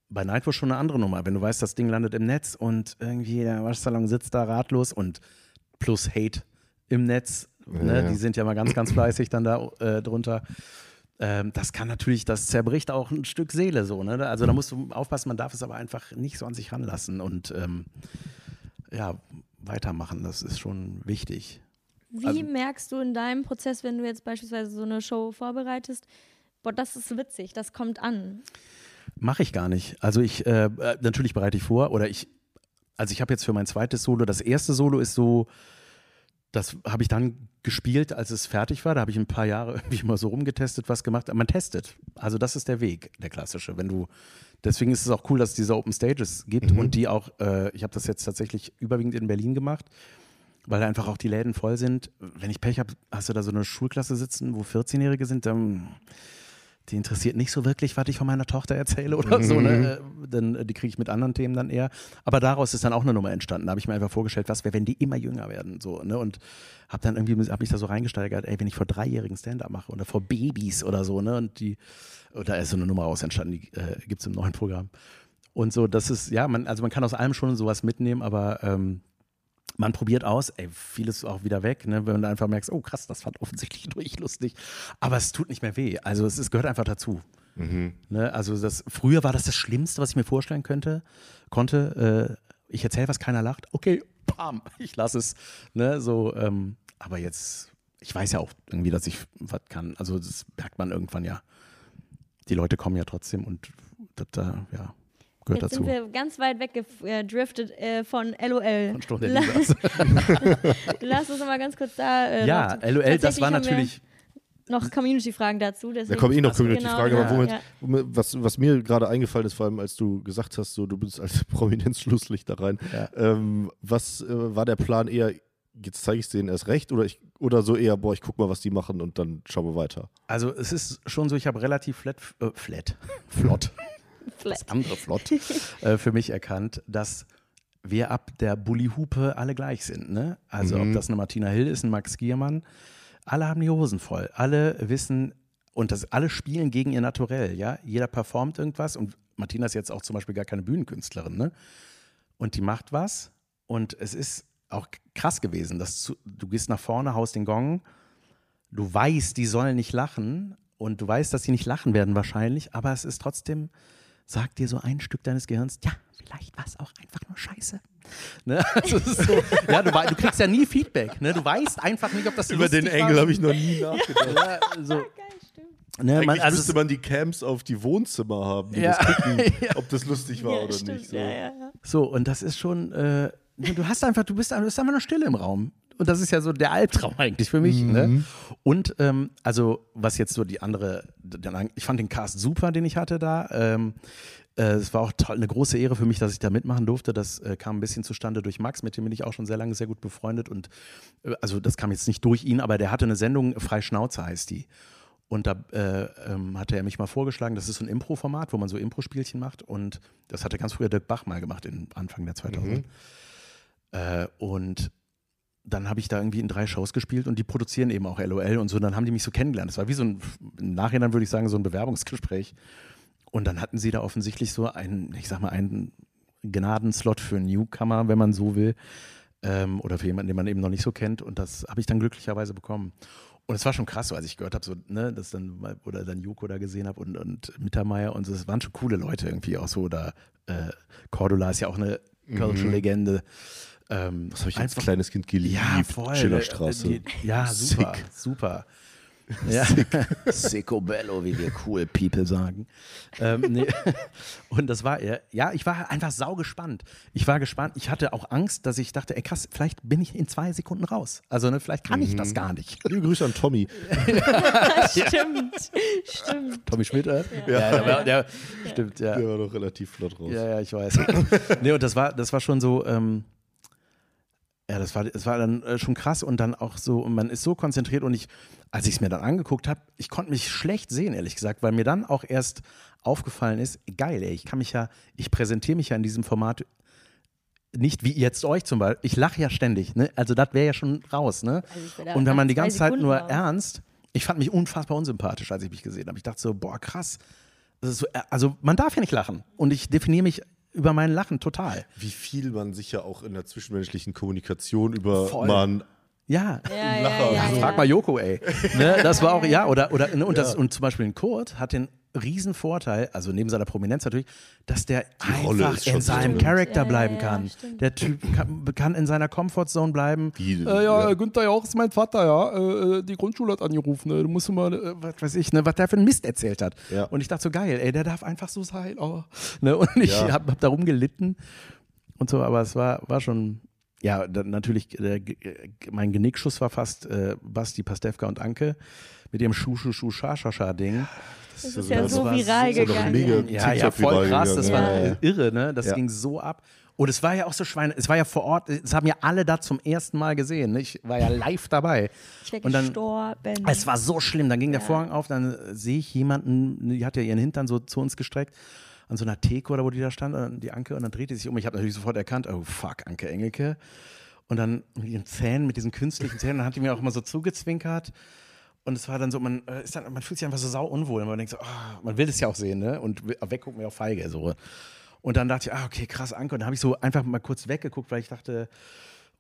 bei Nightwatch schon eine andere Nummer. Wenn du weißt, das Ding landet im Netz und irgendwie der Waschsalon sitzt da ratlos und plus Hate im Netz, ne, Ja. die sind ja mal ganz, ganz fleißig dann da äh, drunter. Ähm, das kann natürlich, das zerbricht auch ein Stück Seele so. Ne? Also da musst du aufpassen, man darf es aber einfach nicht so an sich ranlassen und ähm, ja, weitermachen, das ist schon wichtig. Wie Also- merkst du in deinem Prozess, wenn du jetzt beispielsweise so eine Show vorbereitest, boah, das ist witzig, das kommt an. Mache ich gar nicht. Also ich, äh, äh, natürlich bereite ich vor oder ich, also ich habe jetzt für mein zweites Solo, das erste Solo ist so, das habe ich dann gespielt, als es fertig war. Da habe ich ein paar Jahre irgendwie mal so rumgetestet, was gemacht. Man testet. Also das ist der Weg, der klassische. Wenn du, deswegen ist es auch cool, dass es diese Open Stages gibt und die auch, äh, ich habe das jetzt tatsächlich überwiegend in Berlin gemacht, weil einfach auch die Läden voll sind. Wenn ich Pech habe, hast du da so eine Schulklasse sitzen, wo 14-Jährige sind, dann die interessiert nicht so wirklich, was ich von meiner Tochter erzähle oder so. Ne? Äh, Dann, äh, die kriege ich mit anderen Themen dann eher. Aber daraus ist dann auch eine Nummer entstanden. Da habe ich mir einfach vorgestellt, was wäre, wenn die immer jünger werden. So, ne? Und habe dann irgendwie hab mich da so reingesteigert, ey, wenn ich vor Dreijährigen Stand-up mache oder vor Babys oder so, ne? Und die, oder ist so eine Nummer raus entstanden, die äh, gibt es im neuen Programm. Und so, das ist, ja, man, also man kann aus allem schon sowas mitnehmen, aber ähm, man probiert aus, ey, vieles ist auch wieder weg, ne, wenn du einfach merkst, oh krass, das fand offensichtlich nur ich lustig. Aber es tut nicht mehr weh. Also es, es gehört einfach dazu. Ne, also das, früher war das das Schlimmste, was ich mir vorstellen könnte, konnte. Äh, ich erzähle was, keiner lacht. Okay, bam, ich lasse es. Ne, so, ähm, aber jetzt, ich weiß ja auch irgendwie, dass ich was kann. Also das merkt man irgendwann ja. Die Leute kommen ja trotzdem und das, äh, ja, gehört Jetzt dazu. sind wir ganz weit weggedriftet äh, von LOL. Von Stunde La-. Lass uns noch mal ganz kurz da. Äh, Ja, LOL, das war natürlich. Noch Community-Fragen dazu. Da kommen eh noch Genau, Community-Fragen, aber womit, ja. womit, was, was mir gerade eingefallen ist, vor allem als du gesagt hast, so du bist als Prominenzschlusslicht da rein, Ja. ähm, was äh, war der Plan eher, jetzt zeige ich es denen erst recht oder, ich, oder so eher, boah, ich guck mal, was die machen und dann schauen wir weiter? Also es ist schon so, ich habe relativ flat, äh, flat, flott. Das andere flott, äh, für mich erkannt, dass wir ab der Bulli-Hupe alle gleich sind. Ne? Also Mhm. ob das eine Martina Hill ist, ein Max Giermann, alle haben die Hosen voll. Alle wissen, und das, alle spielen gegen ihr Naturell. Ja? Jeder performt irgendwas und Martina ist jetzt auch zum Beispiel gar keine Bühnenkünstlerin. Ne? Und die macht was und es ist auch krass gewesen, dass du, du gehst nach vorne, haust den Gong, du weißt, die sollen nicht lachen und du weißt, dass sie nicht lachen werden wahrscheinlich, aber es ist trotzdem, sagt dir so ein Stück deines Gehirns, ja, vielleicht war es auch einfach nur scheiße. Ne? Also so, ja, du, du kriegst ja nie Feedback. Ne? Du weißt einfach nicht, ob das Über den Engel habe ich noch nie nachgedacht. Ja, so, Geil, stimmt. ne, man, also müsste man die Camps auf die Wohnzimmer haben, die Ja. das gucken, ob das lustig war Ja, oder stimmt. nicht. So. Ja, ja, ja. So, und das ist schon, äh, du hast einfach, du bist, du bist einfach nur Stille im Raum. Und das ist ja so der Albtraum eigentlich für mich. Ne? Und ähm, also, was jetzt so die andere, ich fand den Cast super, den ich hatte da. Ähm, äh, es war auch toll, eine große Ehre für mich, dass ich da mitmachen durfte. Das äh, kam ein bisschen zustande durch Max, mit dem bin ich auch schon sehr lange sehr gut befreundet. Und äh, also das kam jetzt nicht durch ihn, aber der hatte eine Sendung, Freischnauze heißt die. Und da äh, ähm, hatte er mich mal vorgeschlagen, das ist so ein Impro-Format, wo man so Impro-Spielchen macht. Und das hatte ganz früher Dirk Bach mal gemacht, in Anfang der 2000 äh, Und dann habe ich da irgendwie in drei Shows gespielt und die produzieren eben auch LOL und so. Dann haben die mich so kennengelernt. Das war wie so ein, im Nachhinein würde ich sagen, so ein Bewerbungsgespräch. Und dann hatten sie da offensichtlich so einen, ich sag mal, einen Gnadenslot für Newcomer, wenn man so will. Ähm, oder für jemanden, den man eben noch nicht so kennt. Und das habe ich dann glücklicherweise bekommen. Und es war schon krass, so, als ich gehört habe, so, ne, das dann, oder dann Joko da gesehen habe und, und Mittermeier und so, es waren schon coole Leute irgendwie auch so. Oder äh, Cordula ist ja auch eine Cultural-Legende. Ähm, Das habe ich als kleines Kind geliebt. ja, voll. Schillerstraße. Die, ja, super, Sick. super. Ja. Sicko bello, wie wir cool People sagen. Ähm, nee. Und das war, ja, ja, ich war einfach sau gespannt. Ich war gespannt. Ich hatte auch Angst, dass ich dachte, ey krass, vielleicht bin ich in zwei Sekunden raus. Also ne, vielleicht kann ich das gar nicht. Liebe Grüße an Tommy. Stimmt. Stimmt. Tommy Schmidt, äh? ja, der, war- der, stimmt, ja. Der war doch relativ flott raus. Ja, ja, ich weiß. nee, und das war, das war schon so, ähm, ja, das war, das war dann äh, schon krass und dann auch so, und man ist so konzentriert und ich, als ich es mir dann angeguckt habe, ich konnte mich schlecht sehen, ehrlich gesagt, weil mir dann auch erst aufgefallen ist, geil, ey, ich kann mich ja, ich präsentiere mich ja in diesem Format nicht wie jetzt euch zum Beispiel. Ich lache ja ständig, ne? Also das wäre ja schon raus, ne? Also und wenn man die ganze Zeit nur raus. ernst, ich fand mich unfassbar unsympathisch, als ich mich gesehen habe. Ich dachte so, boah, krass. So, äh, also man darf ja nicht lachen. Und ich definiere mich über mein Lachen total. Wie viel man sich ja auch in der zwischenmenschlichen Kommunikation über Voll. man Ja. Ja, ja, ja. Frag mal Joko, ey. ne, das war auch, ja, oder, oder ne, und, das, und zum Beispiel ein Kurt hat den riesen Vorteil, also neben seiner Prominenz natürlich, dass der Rolle einfach in seinem drin. Charakter Ja, ja, bleiben ja, kann. stimmt. Der Typ kann, kann in seiner Comfortzone bleiben. Wie, äh, ja, ja. äh, Günther Jauch ist mein Vater, ja. Äh, äh, die Grundschule hat angerufen, ne? Du musst mal, äh, was weiß ich, ne, was der für einen Mist erzählt hat. Ja. Und ich dachte so, geil, ey, der darf einfach so sein. Oh. Ne? Und ich Ja. habe hab darum gelitten und so, aber es war, war schon, ja, natürlich, der, Ge- mein Genickschuss war fast äh, Basti, Pastewka und Anke mit ihrem Schu-Schu-Schu-Scha-Scha-Scha-Ding. Das ist ja das so viral so- gegangen. Ja, ja, voll krass, das war ja, ja. irre, ne? Das Ja. ging so ab. Und es war ja auch so Schweine, es war ja vor Ort, es haben ja alle da zum ersten Mal gesehen. Ne? Ich war ja live dabei. Ich wäre Und dann- gestorben. Es war so schlimm. Dann ging der Vorhang auf, dann sehe ich jemanden, die hat ja ihren Hintern so zu uns gestreckt, an so einer Theke oder wo die da stand, und die Anke, und dann drehte sie sich um. Ich habe natürlich sofort erkannt, oh fuck, Anke Engelke. Und dann mit ihren Zähnen, mit diesen künstlichen Zähnen, dann hat die mir auch immer so zugezwinkert. Und es war dann so, man, äh, ist dann, man fühlt sich einfach so sau unwohl. Man denkt so, ah, man will es ja auch sehen, ne? Und weggucken wir auf feige. So. Und dann dachte ich, ah, okay, krass, Anke. Und dann habe ich so einfach mal kurz weggeguckt, weil ich dachte,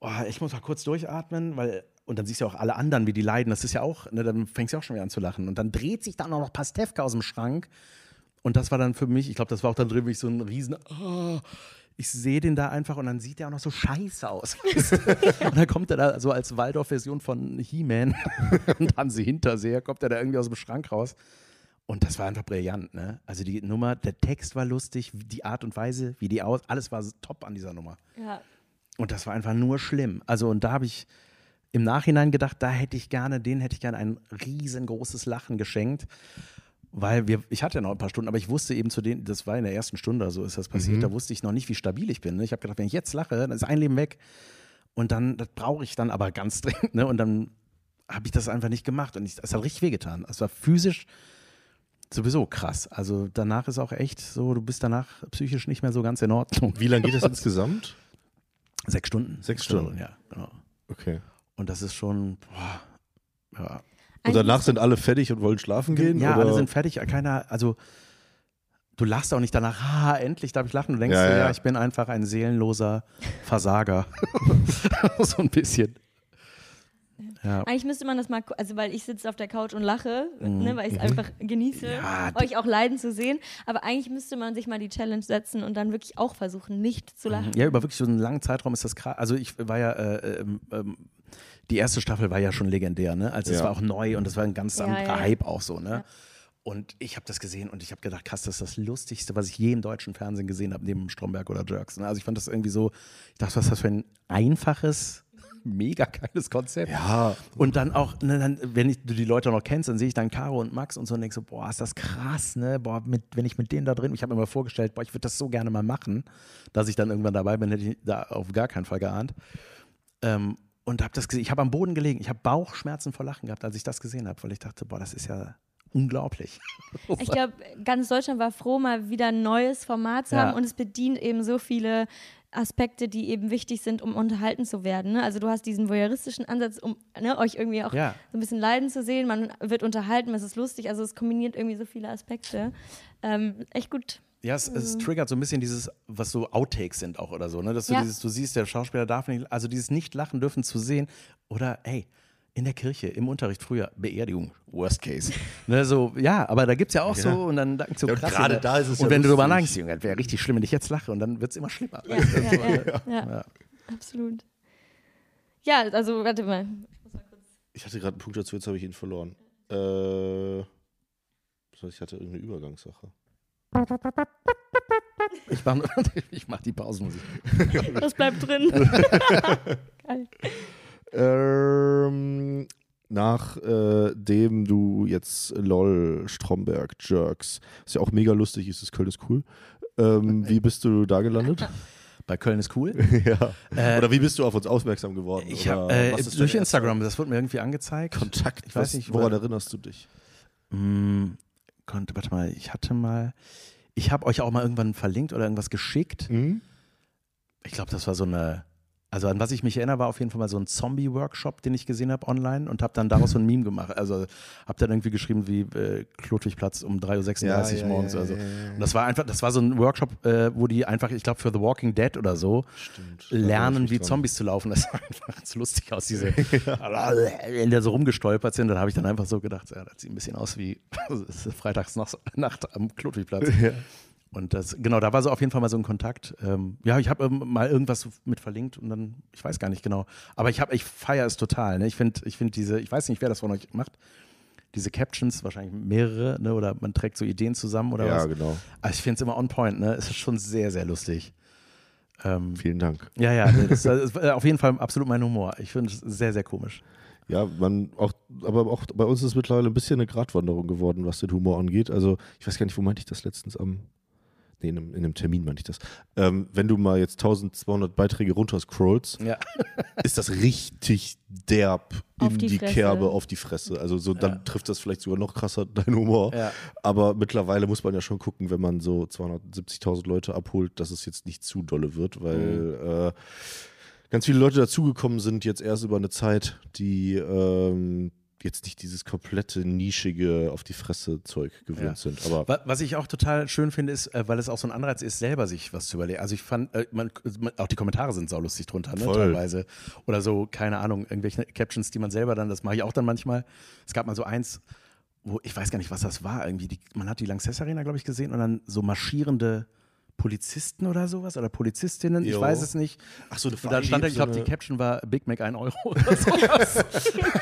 oh, ich muss mal kurz durchatmen, weil, und dann siehst du auch alle anderen, wie die leiden. Das ist ja auch, ne, dann fängst du auch schon wieder an zu lachen. Und dann dreht sich dann auch noch Pastewka aus dem Schrank. Und das war dann für mich, ich glaube, das war auch dann drin, wie ich so ein riesen, oh, ich sehe den da einfach und dann sieht der auch noch so scheiße aus. und dann kommt er da so als Waldorf-Version von He-Man und Hansi Hinterseher, kommt er da irgendwie aus dem Schrank raus. Und das war einfach brillant, ne? Also die Nummer, der Text war lustig, die Art und Weise, wie die aus, alles war top an dieser Nummer. Ja. Und das war einfach nur schlimm. Also, und da habe ich im Nachhinein gedacht, da hätte ich gerne, den hätte ich gerne ein riesengroßes Lachen geschenkt. Weil wir, ich hatte ja noch ein paar Stunden, aber ich wusste eben zu denen, das war in der ersten Stunde, so ist das passiert, Mhm. da wusste ich noch nicht, wie stabil ich bin. Ne? Ich habe gedacht, wenn ich jetzt lache, dann ist ein Leben weg. Und dann, das brauche ich dann aber ganz dringend. Ne? Und dann habe ich das einfach nicht gemacht. Und es hat richtig wehgetan. Es war physisch sowieso krass. Also danach ist auch echt so, du bist danach psychisch nicht mehr so ganz in Ordnung. Wie lange geht das insgesamt? Sechs Stunden. Sechs Stunden. Ja, genau. Okay. Und das ist schon, boah, ja. Und danach sind alle fertig und wollen schlafen gehen? Ja, oder? alle sind fertig. Keiner, also du lachst auch nicht danach, ha, endlich darf ich lachen. Du denkst, Ja, ja, ja, ich bin einfach ein seelenloser Versager. so ein bisschen. Ja. Eigentlich müsste man das mal, also weil ich sitze auf der Couch und lache, ne, weil ich es Mhm. einfach genieße, Ja, euch auch leiden zu sehen. Aber eigentlich müsste man sich mal die Challenge setzen und dann wirklich auch versuchen, nicht zu lachen. Ja, über wirklich so einen langen Zeitraum ist das krass. Also ich war ja, äh, ähm, ähm, die erste Staffel war ja schon legendär, ne? Also es war auch neu und es war ein ganz Ja, anderer. Hype auch so, ne? Ja. Und ich habe das gesehen und ich habe gedacht, krass, das ist das Lustigste, was ich je im deutschen Fernsehen gesehen habe, neben Stromberg oder Jerks. Ne? Also ich fand das irgendwie so, ich dachte, was ist das für ein einfaches, mega geiles Konzept. Ja, Und dann auch, ne, dann, wenn ich, du die Leute noch kennst, dann sehe ich dann Caro und Max und so und denke so, boah, ist das krass, ne? Boah, mit, wenn ich mit denen da drin, ich habe mir mal vorgestellt, boah, ich würde das so gerne mal machen, dass ich dann irgendwann dabei bin, hätte ich da auf gar keinen Fall geahnt. Ähm, und habe das gesehen, ich habe am Boden gelegen, ich habe Bauchschmerzen vor Lachen gehabt, als ich das gesehen habe, weil ich dachte, boah, das ist ja unglaublich. Ich glaube, ganz Deutschland war froh, mal wieder ein neues Format zu Ja. haben und es bedient eben so viele Aspekte, die eben wichtig sind, um unterhalten zu werden. Ne? Also du hast diesen voyeuristischen Ansatz, um ne, euch irgendwie auch Ja. so ein bisschen leiden zu sehen. Man wird unterhalten, es ist lustig. Also es kombiniert irgendwie so viele Aspekte. Ähm, echt gut. Ja, es, es triggert so ein bisschen dieses, was so Outtakes sind auch oder so, ne? Dass du Ja. dieses, du siehst, der Schauspieler darf nicht, also dieses Nicht-Lachen dürfen zu sehen. Oder, ey, in der Kirche, im Unterricht früher, Beerdigung, Worst Case. ne, so, ja, aber da gibt es ja auch Ja. so und dann du, Ja, krass. gerade da ist es Und ja wenn du drüber lustig. nachdenkst, Junge, wäre richtig schlimm, wenn ich jetzt lache und dann wird es immer schlimmer. Ja, ja, ja, ja, Ja. absolut. Ja, also warte mal. ich hatte gerade einen Punkt dazu, jetzt habe ich ihn verloren. Äh, ich hatte irgendeine Übergangssache. Ich mache ich mach die Pausenmusik. Das bleibt drin. Geil. Ähm, nachdem du jetzt LOL, Stromberg, Jerks, was ja auch mega lustig ist, ist Köln ist cool. Ähm, wie bist du da gelandet? Bei Köln ist cool. ja. Äh, Oder wie bist du auf uns aufmerksam geworden? Ich Oder habe äh, was ist durch Instagram, das wurde mir irgendwie angezeigt. Kontakt. Ich weiß was, nicht, woran wo- erinnerst du dich? Hm, konnte, warte mal, ich hatte mal, ich habe euch auch mal irgendwann verlinkt oder irgendwas geschickt. Hm? Ich glaube, das war so eine, also an was ich mich erinnere, war auf jeden Fall mal so ein Zombie-Workshop, den ich gesehen habe online und habe dann daraus so ein Meme gemacht. Also habe dann irgendwie geschrieben wie äh, Klotwigplatz um 3.36 Uhr morgens oder so. Und das war einfach, das war so ein Workshop, äh, wo die einfach, ich glaube, für The Walking Dead oder so Stimmt. lernen, wie Zombies zu laufen. Das sah einfach so lustig aus, diese, wenn der so rumgestolpert sind, dann habe ich dann einfach so gedacht, ja, das sieht ein bisschen aus wie Freitagsnacht Nacht am Klotwigplatz. Ja. Und das, genau, da war so auf jeden Fall mal so ein Kontakt. Ähm, ja, ich habe ähm, mal irgendwas mit verlinkt und dann, ich weiß gar nicht genau. Aber ich habe, ich feiere es total. Ne? Ich finde, ich finde diese, ich weiß nicht, wer das von euch macht, diese Captions, wahrscheinlich mehrere, ne? oder man trägt so Ideen zusammen oder Ja, was. genau. Aber ich finde es immer on point, ne? Es ist schon sehr, sehr lustig. Ähm, Vielen Dank. ja, ja, das, das ist äh, auf jeden Fall absolut mein Humor. Ich finde es sehr, sehr komisch. Ja, man auch, aber auch bei uns ist mittlerweile ein bisschen eine Gratwanderung geworden, was den Humor angeht. Also, ich weiß gar nicht, wo meinte ich das letztens am. Nee, in einem, in einem Termin meinte ich das. Ähm, wenn du mal jetzt 1200 Beiträge runterscrollst, Ja. ist das richtig derb Auf in die die. Kerbe auf die Fresse. Also so, dann Ja. trifft das vielleicht sogar noch krasser dein Humor. Ja. Aber mittlerweile muss man ja schon gucken, wenn man so 270.000 Leute abholt, dass es jetzt nicht zu dolle wird, weil äh, ganz viele Leute dazugekommen sind jetzt erst über eine Zeit, die ähm, jetzt nicht dieses komplette nischige auf die Fresse Zeug gewöhnt Ja. sind. Aber Wa- Was ich auch total schön finde, ist, äh, weil es auch so ein Anreiz ist, selber sich was zu überlegen. Also ich fand, äh, man, auch die Kommentare sind saulustig drunter, ne, Voll. teilweise. Oder so, keine Ahnung, irgendwelche Captions, die man selber dann, das mache ich auch dann manchmal. Es gab mal so eins, wo, ich weiß gar nicht, was das war, irgendwie, die, man hat die Lanxess Arena, glaube ich, gesehen und dann so marschierende Polizisten oder sowas oder Polizistinnen, ich Jo. weiß es nicht. Ach so, eine Und dann stand da, ich glaube, die Caption war Big Mac 1 Euro oder sowas.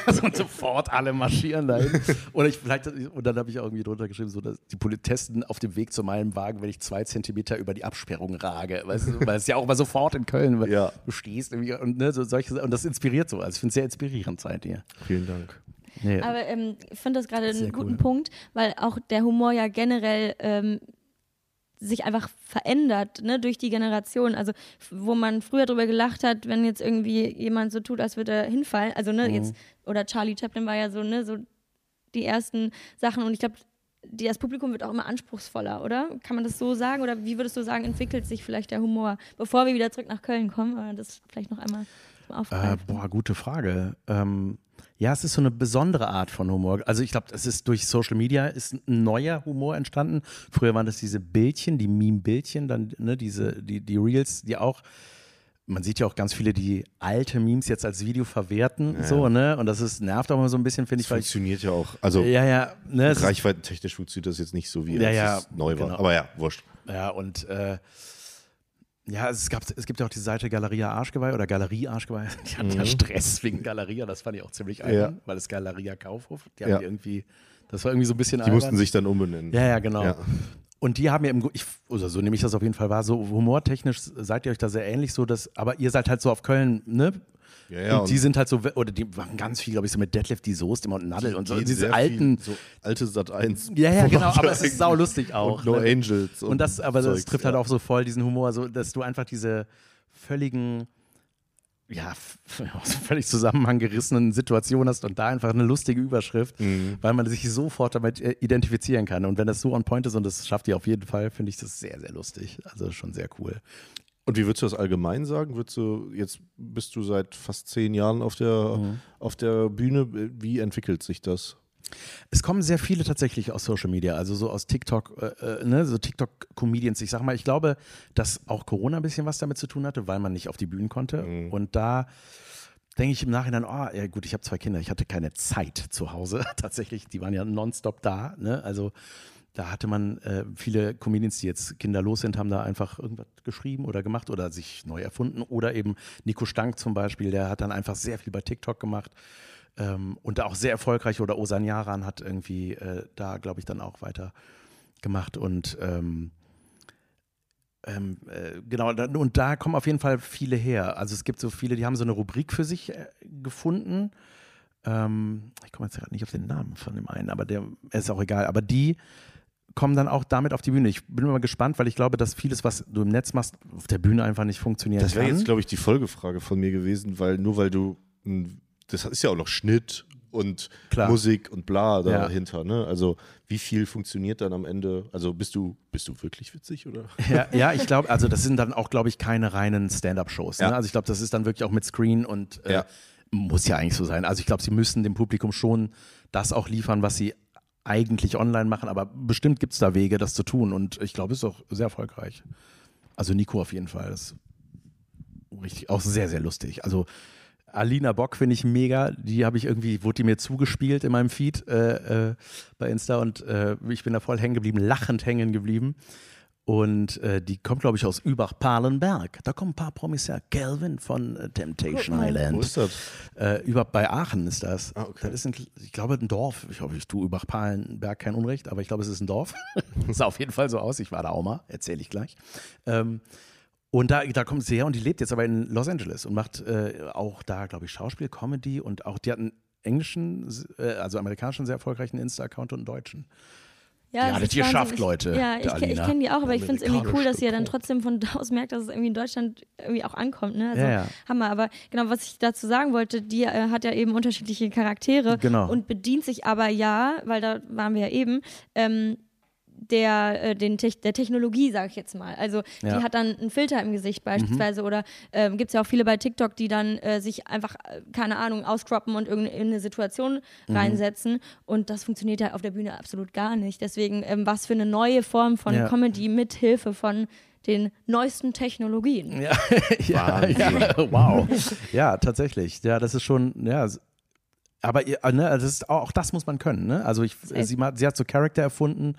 also und sofort alle marschieren dahin. Oder ich vielleicht, und dann habe ich auch irgendwie drunter geschrieben, so, dass die Polizisten auf dem Weg zu meinem Wagen, wenn ich zwei Zentimeter über die Absperrung rage. Weißt du, weil es ja auch immer sofort in Köln, weil Ja. du stehst irgendwie und ne, so solche und das inspiriert so. Also ich finde es sehr inspirierend seit dir. Vielen Dank. Nee. Aber ähm, ich finde das gerade einen guten cool. Punkt, weil auch der Humor ja generell ähm, sich einfach verändert, ne, durch die Generation. Also, wo man früher drüber gelacht hat, wenn jetzt irgendwie jemand so tut, als würde er hinfallen. Also, ne, jetzt, oder Charlie Chaplin war ja so, ne, so die ersten Sachen. Und ich glaube, das Publikum wird auch immer anspruchsvoller, oder? Kann man das so sagen? Oder wie würdest du sagen, entwickelt sich vielleicht der Humor? Bevor wir wieder zurück nach Köln kommen, das vielleicht noch einmal Äh, boah, gute Frage. Ähm, ja, es ist so eine besondere Art von Humor. Also ich glaube, es ist durch Social Media ist ein neuer Humor entstanden. Früher waren das diese Bildchen, die Meme-Bildchen, dann ne, diese die die Reels, die auch man sieht ja auch ganz viele, die alte Memes jetzt als Video verwerten, so ne, und das ist nervt auch mal so ein bisschen, finde ich, funktioniert ja auch. Also ja ja ne, es reichweitentechnisch funktioniert das jetzt nicht so, wie Ja, als ja, es neu war. genau. Aber ja, wurscht. Ja, und äh, ja, es, gab, es gibt ja auch die Seite Galeria Arschgeweih oder Galerie Arschgeweih. Die hatten ja Stress wegen Galeria, das fand ich auch ziemlich albern, Ja. weil es Galeria Kaufhof, die haben Ja. die irgendwie, das war irgendwie so ein bisschen Die albern. mussten sich dann umbenennen. Ja, ja, genau. Ja. Und die haben ja im, Gru- ich, oder so nehme ich das auf jeden Fall wahr, so humortechnisch seid ihr euch da sehr ähnlich, so dass, aber ihr seid halt so auf Köln, ne? Ja, ja, und die sind halt so, oder die machen ganz viel, glaube ich, so mit Deadlift, die Soße und Nadel und so. Diese alten, viel, so alte Sat 1. ja, ja, genau, aber es ist saulustig auch. Und No ne? Angels. Und das, aber das Zeugs, trifft halt auch so voll diesen Humor, so, dass du einfach diese völligen, ja, aus völlig zusammenhanggerissenen Situationen hast und da einfach eine lustige Überschrift, Mhm. weil man sich sofort damit äh, identifizieren kann. Und wenn das so on point ist und das schafft ihr auf jeden Fall, finde ich das sehr, sehr lustig. Also schon sehr cool. Und wie würdest du das allgemein sagen? Würdest du, jetzt bist du seit fast zehn Jahren auf der, Mhm. auf der Bühne. Wie entwickelt sich das? Es kommen sehr viele tatsächlich aus Social Media, also so aus TikTok, äh, äh, ne, so TikTok-Comedians. Ich sag mal, ich glaube, dass auch Corona ein bisschen was damit zu tun hatte, weil man nicht auf die Bühnen konnte. Und da denke ich im Nachhinein, oh, ja gut, ich habe zwei Kinder, ich hatte keine Zeit zu Hause. Tatsächlich, die waren ja nonstop da. Ne? Also da hatte man äh, viele Comedians, die jetzt kinderlos sind, haben da einfach irgendwas geschrieben oder gemacht oder sich neu erfunden. Oder eben Nico Stank zum Beispiel, der hat dann einfach sehr viel bei TikTok gemacht. Ähm, und auch sehr erfolgreich. Oder Osan Yaran hat irgendwie äh, da, glaube ich, dann auch weiter gemacht. Und ähm, ähm, äh, genau, da- und da kommen auf jeden Fall viele her. Also es gibt so viele, die haben so eine Rubrik für sich äh, gefunden. Ähm, ich komme jetzt gerade nicht auf den Namen von dem einen, aber der ist auch egal. Aber die kommen dann auch damit auf die Bühne. Ich bin mal gespannt, weil ich glaube, dass vieles, was du im Netz machst, auf der Bühne einfach nicht funktionieren Das wäre jetzt, glaube ich, die Folgefrage von mir gewesen, weil nur weil du, das ist ja auch noch Schnitt und Klar. Musik und bla Ja. dahinter, ne? Also wie viel funktioniert dann am Ende? Also bist du, bist du wirklich witzig oder? Ja, ja ich glaube, also das sind dann auch, glaube ich, keine reinen Stand-up-Shows. Ja. Ne? Also ich glaube, das ist dann wirklich auch mit Screen und äh, Ja. muss ja eigentlich so sein. Also ich glaube, sie müssen dem Publikum schon das auch liefern, was sie eigentlich online machen, aber bestimmt gibt es da Wege, das zu tun und ich glaube, es ist auch sehr erfolgreich. Also Nico auf jeden Fall, ist richtig, auch sehr, sehr lustig. Also Alina Bock finde ich mega. Die habe ich irgendwie, wurde die mir zugespielt in meinem Feed äh, äh, bei Insta und äh, ich bin da voll hängen geblieben, lachend hängen geblieben. Und äh, die kommt, glaube ich, aus Übach-Palenberg. Da kommen ein paar Promis her. Calvin von äh, Temptation mal. Island. Wo ist das? Äh, über, bei Aachen ist das. Ah, okay. Das ist, ein, ich glaube, ein Dorf. Ich hoffe, ich tue Übach-Palenberg kein Unrecht, aber ich glaube, es ist ein Dorf. sah auf jeden Fall so aus. Ich war da auch mal, erzähle ich gleich. Ähm, und da, da kommt sie her und die lebt jetzt aber in Los Angeles und macht äh, auch da, glaube ich, Schauspiel, Comedy und auch, die hat einen englischen, äh, also amerikanischen sehr erfolgreichen Insta-Account und einen deutschen. Ja, Die hat es geschafft, Leute, Ja, ich, ich kenne die auch, aber ich finde es irgendwie cool, dass sie ja dann trotzdem von da aus merkt, dass es irgendwie in Deutschland irgendwie auch ankommt. Ne? Also Ja, ja. Hammer. Aber genau, was ich dazu sagen wollte, die äh, hat ja eben unterschiedliche Charaktere Genau. und bedient sich aber ja, weil da waren wir ja eben, ähm, der, äh, den Te der Technologie, sag ich jetzt mal. Also Ja. die hat dann einen Filter im Gesicht beispielsweise oder ähm, gibt es ja auch viele bei TikTok, die dann äh, sich einfach, äh, keine Ahnung, auscroppen und irgend- in eine Situation Mhm. reinsetzen und das funktioniert ja auf der Bühne absolut gar nicht. Deswegen, ähm, was für eine neue Form von Ja. Comedy mit Hilfe von den neuesten Technologien. Ja, ja, ja, wow. Ja, tatsächlich. Ja, das ist schon, ja. Aber ihr- ne, das ist, auch, auch das muss man können. Ne? Also ich, sie, ma- sie hat so Charakter erfunden.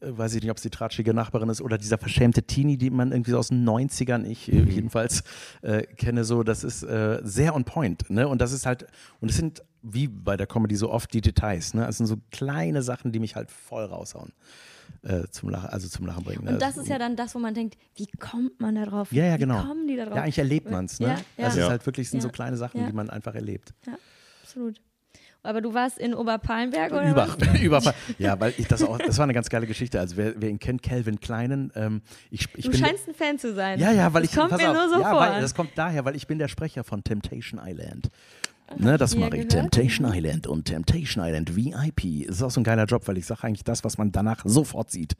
Äh, Weiß ich nicht, ob es die tratschige Nachbarin ist oder dieser verschämte Teenie, die man irgendwie so aus den 90ern, ich äh, jedenfalls äh, kenne, so, das ist äh, sehr on point. Ne? Und das ist halt, und es sind wie bei der Comedy so oft die Details. Ne? Es sind so kleine Sachen, die mich halt voll raushauen. Äh, zum Lachen, also zum Lachen bringen. Ne? Und das ist ja dann das, wo man denkt, wie kommt man da drauf? Ja, ja, Wie genau. kommen die da drauf? Ja, eigentlich erlebt man es. Ne? Ja, ja. Das ist Ja. halt wirklich sind so kleine Sachen, Ja. die man einfach erlebt. Ja, absolut. Aber du warst in Oberpalmberg oder Über? Überfall. Ja, weil ich das auch, das war eine ganz geile Geschichte. Also wer, wer ihn kennt, Calvin Kleinen, ähm, ich, ich Du bin. scheinst ein Fan zu sein. ja, ja, weil das ich kommt mir auf, nur so ja, vor. Weil, das kommt daher, weil ich bin der Sprecher von Temptation Island. Ne, das mache ich. gehört. Temptation Island und Temptation Island VIP. Das ist auch so ein geiler Job, weil ich sage eigentlich das, was man danach sofort sieht.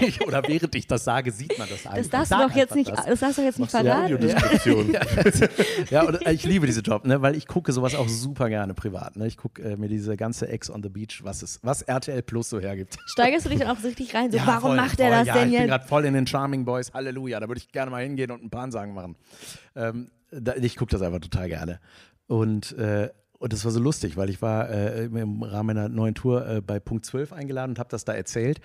Ich- Oder während ich das sage, sieht man das eigentlich. das darfst du doch jetzt nicht, das. das darfst du doch jetzt nicht ja verraten. Audiodeskription. Ja, und äh, ich liebe diesen Job, ne, weil ich gucke sowas auch super gerne privat. Ne? Ich gucke äh, mir diese ganze Ex on the Beach, was, es, was RTL Plus so hergibt. Steigerst du dich dann auch richtig rein? So, Ja, warum voll, macht er voll, das ja, denn ich bin jetzt? gerade voll in den Charming Boys. Halleluja, da würde ich gerne mal hingehen und ein paar Ansagen machen. Ähm, da, ich gucke das einfach total gerne. Und, äh, und das war so lustig, weil ich war äh, im Rahmen meiner neuen Tour äh, bei Punkt 12 eingeladen und habe das da erzählt,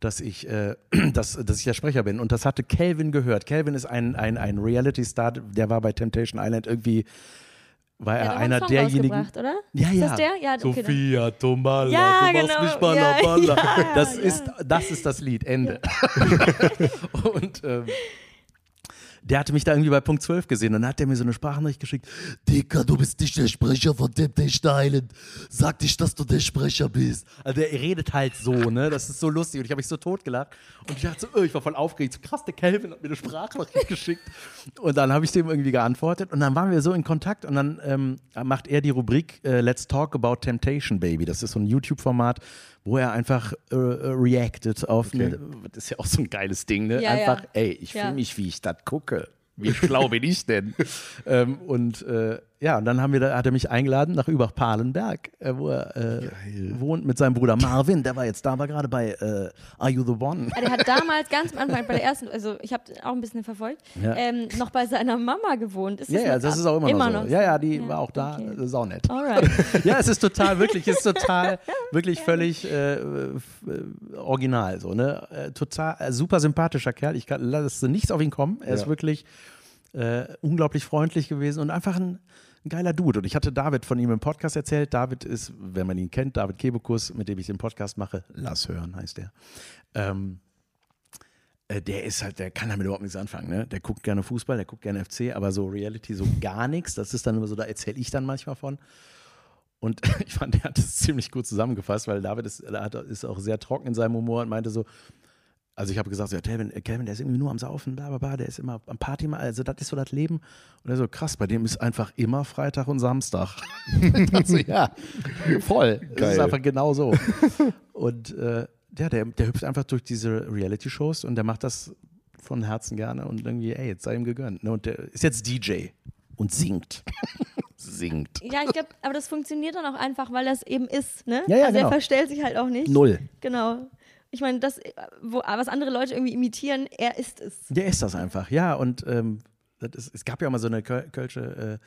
dass ich, äh, dass, dass ich der Sprecher bin. Und das hatte Calvin gehört. Calvin ist ein, ein, ein Reality-Star, der war bei Temptation Island irgendwie, war Er einen einer Song derjenigen. oder? Ja, Ist ja. das der? Ja, okay, Sophia Tomala, Ja, du machst genau. mich balla, Ja, balla. ja, das, ja. Ist, das ist das Lied, Ende. und ähm, der hatte mich da irgendwie bei Punkt 12 gesehen und dann hat er mir so eine Sprachnachricht geschickt. Dicker, du bist nicht der Sprecher von Temptation Island. Sag nicht, dass du der Sprecher bist. Also der redet halt so, ne? Das ist so lustig. Und ich habe mich so totgelacht. Und ich dachte so, oh, ich war voll aufgeregt. So krass, der Calvin hat mir eine Sprachnachricht geschickt. Und dann habe ich dem irgendwie geantwortet. Und dann waren wir so in Kontakt. Und dann ähm, macht er die Rubrik äh, Let's Talk About Temptation Baby. Das ist so ein YouTube-Format, wo er einfach äh, äh, reactet auf eine, das ist ja auch so ein geiles Ding, ne? Ja, einfach, ja. ey, ich Ja. fühle mich, wie ich das gucke. Wie schlau bin ich denn? ähm, und äh, ja, und dann haben wir, da, hat er mich eingeladen nach Übach-Palenberg, äh, wo er äh, wohnt mit seinem Bruder Marvin. Der war jetzt da, war gerade bei äh, Are You the One? Ah, Der hat damals ganz am Anfang bei der ersten, also ich habe auch ein bisschen verfolgt, Ja. ähm, noch bei seiner Mama gewohnt. Ist Ja, ja, noch das ab- ist auch immer, noch so. Ja, ja, die Ja, war auch da, okay. äh, saunett. Alright. Ja, es ist total, wirklich, es ist total, wirklich völlig äh, äh, original, so, ne? Total, super sympathischer Kerl. Ich kann, lasse nichts auf ihn kommen. Er ist Ja. wirklich äh, unglaublich freundlich gewesen und einfach ein, ein geiler Dude. Und ich hatte David von ihm im Podcast erzählt. David ist, wenn man ihn kennt, David Kebekus, mit dem ich den Podcast mache. Lass hören, heißt der. Ähm, äh, der ist halt, der kann damit überhaupt nichts anfangen. Ne? Der guckt gerne Fußball, der guckt gerne FC, aber so Reality so gar nichts. Das ist dann immer so, da erzähle ich dann manchmal von. Und ich fand, der hat das ziemlich gut zusammengefasst, weil David ist, hat, ist auch sehr trocken in seinem Humor und meinte so, also ich habe gesagt, ja, Calvin, äh, Calvin, der ist irgendwie nur am Saufen, bla bla bla, der ist immer am Party, also das ist so das Leben. Und er so, krass, bei dem ist einfach immer Freitag und Samstag. so, ja, voll. Das ist Geil. einfach genau so. Und äh, ja, der, der hüpft einfach durch diese Reality-Shows und der macht das von Herzen gerne und irgendwie, ey, jetzt sei ihm gegönnt. Ne? Und der ist jetzt DJ und singt. singt. Ja, ich glaube, aber das funktioniert dann auch einfach, weil das eben ist, ne? Ja, ja, also genau. er verstellt sich halt auch nicht. Null. Genau. Ich meine, das, äh, wo, was andere Leute irgendwie imitieren, er ist es. Der ist das einfach, ja. Und ähm, das ist, es gab ja mal so eine Köl Kölsche,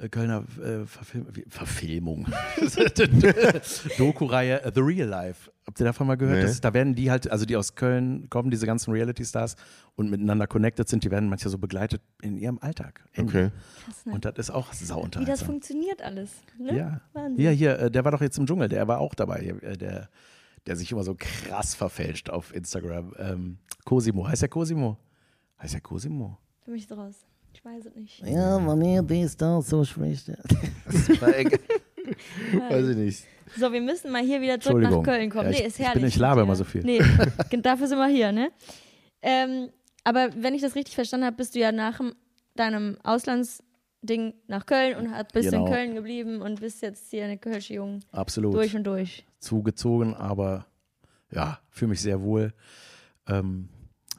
äh, äh, Kölner äh, Verfilm Verfilmung. Doku-Reihe äh, The Real Life. Habt ihr davon mal gehört? Nee. Das, da werden die halt, also die aus Köln kommen, diese ganzen Reality-Stars und miteinander connected sind, die werden manchmal so begleitet in ihrem Alltag. Okay. Krass, ne? Und das ist auch Wie das funktioniert alles. Ne? Ja. Wahnsinn. Ja, hier, äh, der war doch jetzt im Dschungel, der war auch dabei, äh, der, der sich immer so krass verfälscht auf Instagram. Ähm, Cosimo, heißt er Cosimo? Heißt er Cosimo? Für mich ist raus. Ich weiß es nicht. Ja, Mami, die ist da, so spricht er. Weiß ich nicht. So, wir müssen mal hier wieder zurück nach. Köln kommen. Ja, ich- nee, ist ich bin- herrlich. ich laber immer so viel. Nee, dafür sind wir hier, ne? Ähm, aber wenn ich das richtig verstanden habe, bist du ja nach deinem Auslandsding nach Köln und hat- bist Genau. in Köln geblieben und bist jetzt hier eine Kölsche Jung Absolut. durch und durch. Zugezogen, aber ja, fühle mich sehr wohl. Ähm,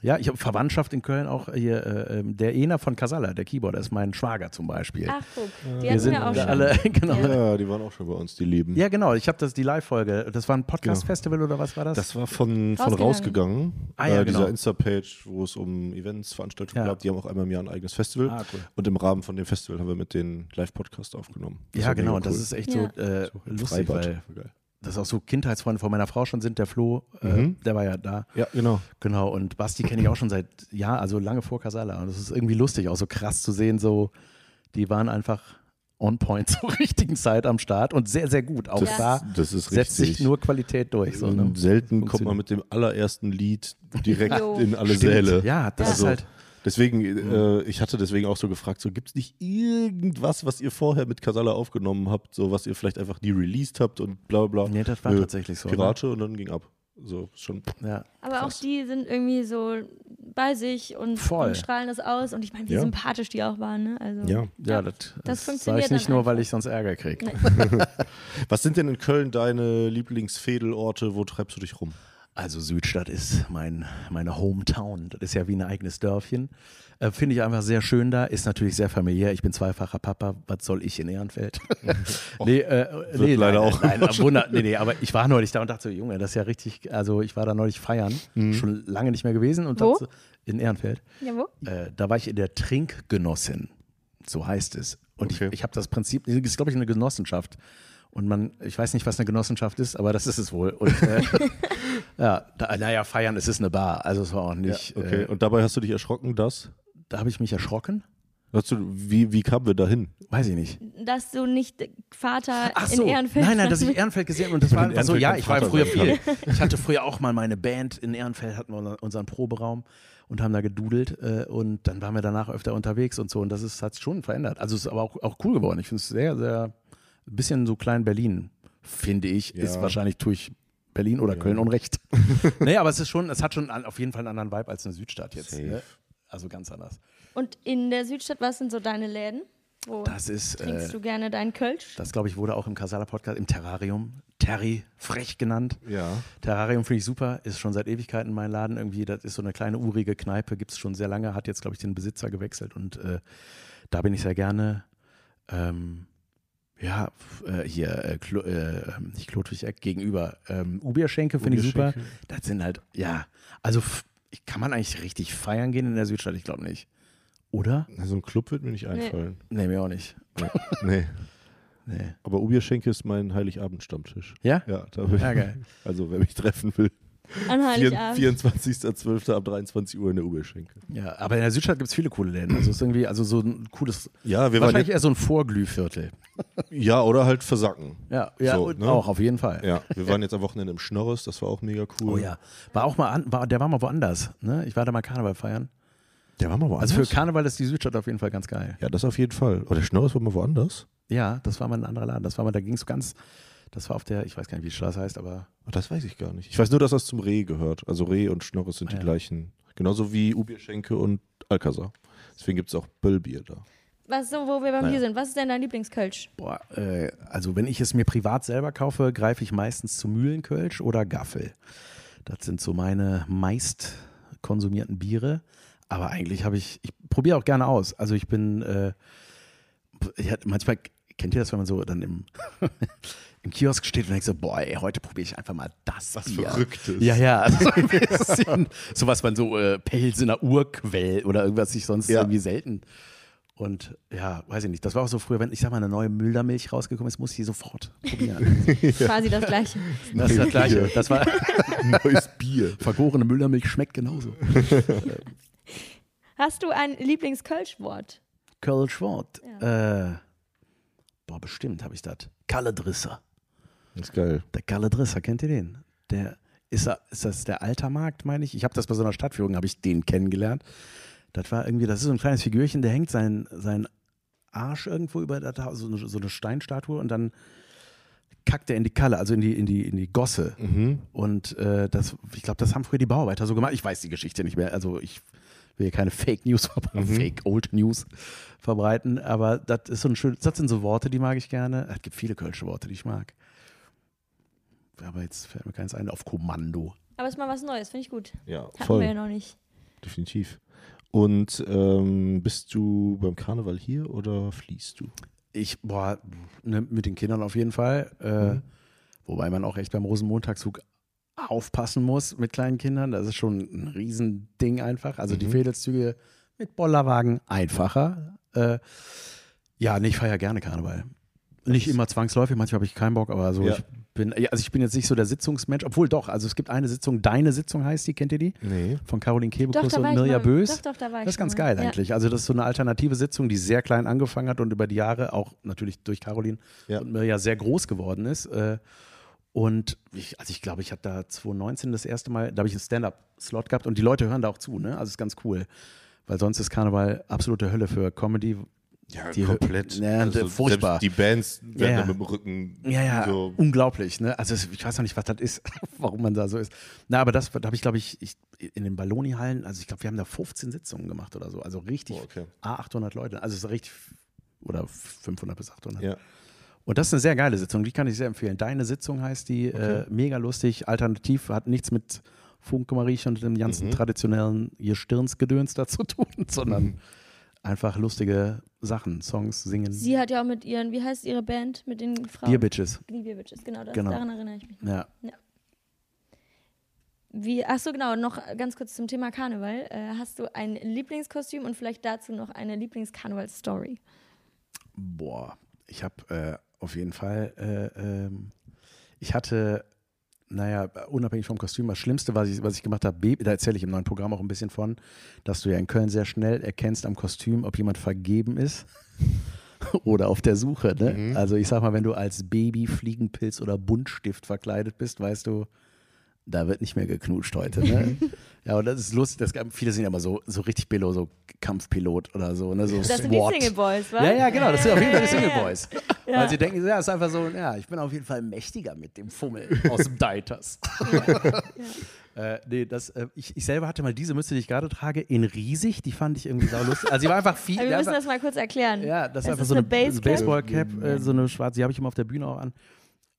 ja, ich habe Verwandtschaft in Köln auch hier. Äh, ähm, der Ena von Casalla, der Keyboarder, ist mein Schwager zum Beispiel. Ach, guck. Die wir hatten sind wir auch schon. alle, genau. Ja. Ja, die waren auch schon bei uns, die Lieben. genau. Ich habe das die Live-Folge. Das war ein Podcast-Festival oder was war das? Das war von, von Rausgegangen. rausgegangen. Ah, ja, äh, Dieser genau. Insta-Page, wo es um Events, Veranstaltungen Ja. gab. Die haben auch einmal im Jahr ein eigenes Festival. Ah, cool. Und im Rahmen von dem Festival haben wir mit den Live-Podcast aufgenommen. Das ja, genau. Und das cool. ist echt Ja. so äh, So lustig, Freibad. weil. Das auch so Kindheitsfreunde von meiner Frau schon sind. Der Flo, äh, Mhm. der war ja da. Ja, genau. Genau, und Basti kenne ich auch schon seit, ja, also lange vor Casala. Und das ist irgendwie lustig, auch so krass zu sehen, so, die waren einfach on point zur richtigen Zeit am Start und sehr, sehr gut. Auch Das, da das ist setzt richtig. sich nur Qualität durch. So, ne? Selten kommt man mit dem allerersten Lied direkt in alle Stimmt. Säle. Ja, das Ja. ist halt, Deswegen, äh, ich hatte deswegen auch so gefragt, so gibt es nicht irgendwas, was ihr vorher mit Casala aufgenommen habt, so was ihr vielleicht einfach nie released habt und bla bla bla. nee, das war Nö, tatsächlich so. Pirate und dann ging ab. So, schon. Ne? Ja. Aber Krass. auch die sind irgendwie so bei sich und, und strahlen das aus. Und ich meine, wie Ja. sympathisch die auch waren. Ne? Also, Ja. Ja, das, das das sage funktioniert ich nicht nur, weil ich sonst Ärger kriege. Was sind denn in Köln deine Lieblingsfädelorte? Wo treibst du dich rum? Also Südstadt ist mein, meine Hometown. Das ist ja wie ein eigenes Dörfchen. Äh, Finde ich einfach sehr schön da. Ist natürlich sehr familiär. Ich bin zweifacher Papa. Was soll ich in Ehrenfeld? nee, äh, nee, leider nein, auch Nein, nein, Wunder, nee, nee, aber ich war neulich da und dachte so, Junge, das ist ja richtig, also ich war da neulich feiern. Schon lange nicht mehr gewesen. Und Wo? dachte in Ehrenfeld. Ja, wo? Äh, da war ich in der Trinkgenossin. So heißt es. Und Okay. ich, ich habe das Prinzip, das ist, glaube ich, eine Genossenschaft. Und man, ich weiß nicht, was eine Genossenschaft ist, aber das ist es wohl. Und äh, ja, da, naja, feiern, es ist eine Bar. Also es war auch nicht. okay. Äh, und dabei hast du dich erschrocken, dass? da habe ich mich erschrocken. Du, wie, wie kamen wir dahin? Weiß ich nicht. Dass du nicht Vater Ach so, in Ehrenfeld nein, nein, dass ich Ehrenfeld gesehen habe und das war In einfach so, ja, ich war Vater früher sein, viel. Ich hatte früher auch mal meine Band in Ehrenfeld, hatten wir unseren Proberaum und haben da gedudelt äh, und dann waren wir danach öfter unterwegs und so und das ist hat schon verändert. Also es ist aber auch, auch cool geworden. Ich finde es sehr, sehr, ein bisschen so klein Berlin, finde ich, Ja. ist wahrscheinlich tue ich Berlin oder Köln unrecht. nee, aber es ist schon, es hat schon auf jeden Fall einen anderen Vibe als eine Südstadt jetzt. Ne? Also ganz anders. Und in der Südstadt, was sind so deine Läden? Wo Das ist, trinkst äh, du gerne deinen Kölsch? das glaube ich wurde auch im Casala Podcast, im Terrarium, Terry, frech genannt. Ja. Terrarium finde ich super, ist schon seit Ewigkeiten mein Laden irgendwie. Das ist so eine kleine urige Kneipe, gibt es schon sehr lange, hat jetzt, glaube ich, den Besitzer gewechselt und äh, da bin ich sehr gerne. Ähm, ja, äh, hier, äh, Klo, äh, nicht Klotwig-Eck, gegenüber. Ähm, Ubierschenke finde ich super. Das sind halt, ja, also kann man eigentlich richtig feiern gehen in der Südstadt? Ich glaube nicht. Oder? So ein Club wird mir nicht einfallen. Nee, mir auch nicht. Nee. Nee. Aber Ubierschenke ist mein Heiligabend-Stammtisch. Ja? Ja, da bin Ja, geil. Also, wer mich treffen will. An Heiligabend. 24.12. ab 23 Uhr in der Ubierschenke. Ja, aber in der Südstadt gibt es viele coole Läden. Also es ist irgendwie, also so ein cooles, Ja, wir waren wahrscheinlich eher so ein Vorglühviertel. ja, oder halt versacken. Ja, ja So, und ne? auch auf jeden Fall. Ja, wir waren jetzt am Wochenende im Schnorres, das war auch mega cool. Oh ja. War auch mal an, war, der war mal woanders. Ne? Ich war da mal Karneval feiern. Der war mal woanders. Also für Karneval ist die Südstadt auf jeden Fall ganz geil. ja, das auf jeden Fall. Oh, der Schnorres war mal woanders? Ja, das war mal ein anderer Laden. Das war mal, da ging es ganz, das war auf der, ich weiß gar nicht, wie die Straße heißt, aber das weiß ich gar nicht. Ich weiß nur, dass das zum Reh gehört. Also Reh und Schnorres sind Ah, die ja. gleichen. Genauso wie Ubierschenke und Alcazar. Deswegen gibt es auch Böllbier da. Was so, wo wir beim Naja. Bier sind. Was ist denn dein Lieblingskölsch? boah, äh, also wenn ich es mir privat selber kaufe, greife ich meistens zu Mühlenkölsch oder Gaffel. Das sind so meine meist konsumierten Biere. Aber eigentlich habe ich, ich probiere auch gerne aus. Also ich bin, äh, ich manchmal kennt ihr das, wenn man so dann im, im Kiosk steht und denkt so, boah, ey, heute probiere ich einfach mal das Was Bier. Verrücktes. Ja, ja. Also ein bisschen, so was man so äh, Pelsener Urquell oder irgendwas ich sonst Ja. irgendwie selten. Und ja, weiß ich nicht. Das war auch so früher, wenn ich sag mal eine neue Müllermilch rausgekommen ist, muss ich die sofort probieren. Quasi das gleiche. Das ist das Gleiche. Das war Neues Bier. vergorene Müllermilch schmeckt genauso. Hast du ein Lieblingskölschwort? Kölsch-Wort. Äh, boah, bestimmt habe ich das. Kalle Drisser. Das ist geil. Der Kalle Drisser, kennt ihr den? Der ist, ist das der Altermarkt, meine ich? Ich habe das bei so einer Stadtführung, habe ich den kennengelernt. Das war irgendwie, das ist so ein kleines Figürchen, der hängt seinen, seinen Arsch irgendwo über so eine, so eine Steinstatue und dann kackt er in die Kalle, also in die, in die, in die Gosse. Mhm. Und äh, das, ich glaube, das haben früher die Bauarbeiter so gemacht. Ich weiß die Geschichte nicht mehr. Also ich will hier keine Fake News, verbreiten, Fake Old News verbreiten, aber das ist so ein schön, das sind so Worte, die mag ich gerne. Es gibt viele kölsche Worte, die ich mag. Aber jetzt fällt mir keins ein, auf Kommando. Aber es ist mal was Neues, finde ich gut. Ja, Hatten wir ja voll, noch nicht. definitiv. Und ähm, bist du beim Karneval hier oder fließt du? Ich, boah, ne, mit den Kindern auf jeden Fall. Äh, Wobei man auch echt beim Rosenmontagszug aufpassen muss mit kleinen Kindern. Das ist schon ein Riesending einfach. Also die Fädelszüge mit Bollerwagen einfacher. Äh, ja, nee, ich feiere gerne Karneval. Nicht immer zwangsläufig, manchmal habe ich keinen Bock, aber so, Ja. ich bin, also ich bin jetzt nicht so der Sitzungsmensch, obwohl doch, also es gibt eine Sitzung, Deine Sitzung heißt die, kennt ihr die? Nee. Von Caroline Kebekus und Mirja mal. Bös. Doch, doch, da war ich Das ist ganz schon geil mal. Ja. eigentlich. Also das ist so eine alternative Sitzung, die sehr klein angefangen hat und über die Jahre auch natürlich durch Caroline Ja. und Mirja sehr groß geworden ist. Äh, Und ich, also ich glaube, ich hatte da 2019 das erste Mal, da habe ich einen Stand-Up-Slot gehabt und die Leute hören da auch zu, ne? Also ist ganz cool. Weil sonst ist Karneval absolute Hölle für Comedy. Ja, Die- komplett. Also Ja, furchtbar. Selbst die Bands werden Ja, ja. mit dem Rücken Ja, ja, so. unglaublich. Ne? Also ich weiß noch nicht, was das ist, warum man da so ist. Na, aber das da habe ich, glaube ich, ich, in den Balloni-Hallen, also ich glaube, wir haben da 15 Sitzungen gemacht oder so. Also richtig, Oh, okay. A, 800 Leute. Also es ist richtig, oder 500 bis 800. Ja. Und das ist eine sehr geile Sitzung, die kann ich sehr empfehlen. Deine Sitzung heißt die, äh, mega lustig, alternativ, hat nichts mit Funke-Mariechen und dem ganzen Mhm. traditionellen Gestirnsgedöns da zu tun, sondern einfach lustige Sachen, Songs, singen. Sie hat ja auch mit ihren, wie heißt ihre Band mit den Frauen? Dear Bitches. Die Beer Bitches, genau, das, Genau. daran erinnere ich mich. Ja. Wie, ach so, genau, noch ganz kurz zum Thema Karneval. Äh, hast du ein Lieblingskostüm und vielleicht dazu noch eine Lieblingskarneval-Story? Boah, ich habe äh, auf jeden Fall, äh, ähm, ich hatte, naja, unabhängig vom Kostüm, das Schlimmste, was ich, was ich gemacht habe, Baby, da erzähle ich im neuen Programm auch ein bisschen von, dass du ja in Köln sehr schnell erkennst am Kostüm, ob jemand vergeben ist oder auf der Suche. Ne? Also ich sag mal, wenn du als Baby, Fliegenpilz oder Buntstift verkleidet bist, weißt du, da wird nicht mehr geknutscht heute. Ne? ja, und das ist lustig, das, viele sind ja immer so, so richtig billo, so Kampfpilot oder so, ne? so Das sind die SWAT. Single Boys, wa? Ja, ja, genau, das sind auf jeden Fall die Ja, Single ja, ja. Boys. Weil sie denken, ja, ist einfach so, ja, ich bin auf jeden Fall mächtiger mit dem Fummel aus dem Deiters. äh, nee, das, äh, ich, ich selber hatte mal diese Mütze, die ich gerade trage, in riesig, die fand ich irgendwie sau lustig. Also die war einfach viel. Aber wir müssen einfach, das mal kurz erklären. ja, das ist Es einfach ist so eine eine. Baseballcap, äh, so eine schwarze, die habe ich immer auf der Bühne auch an.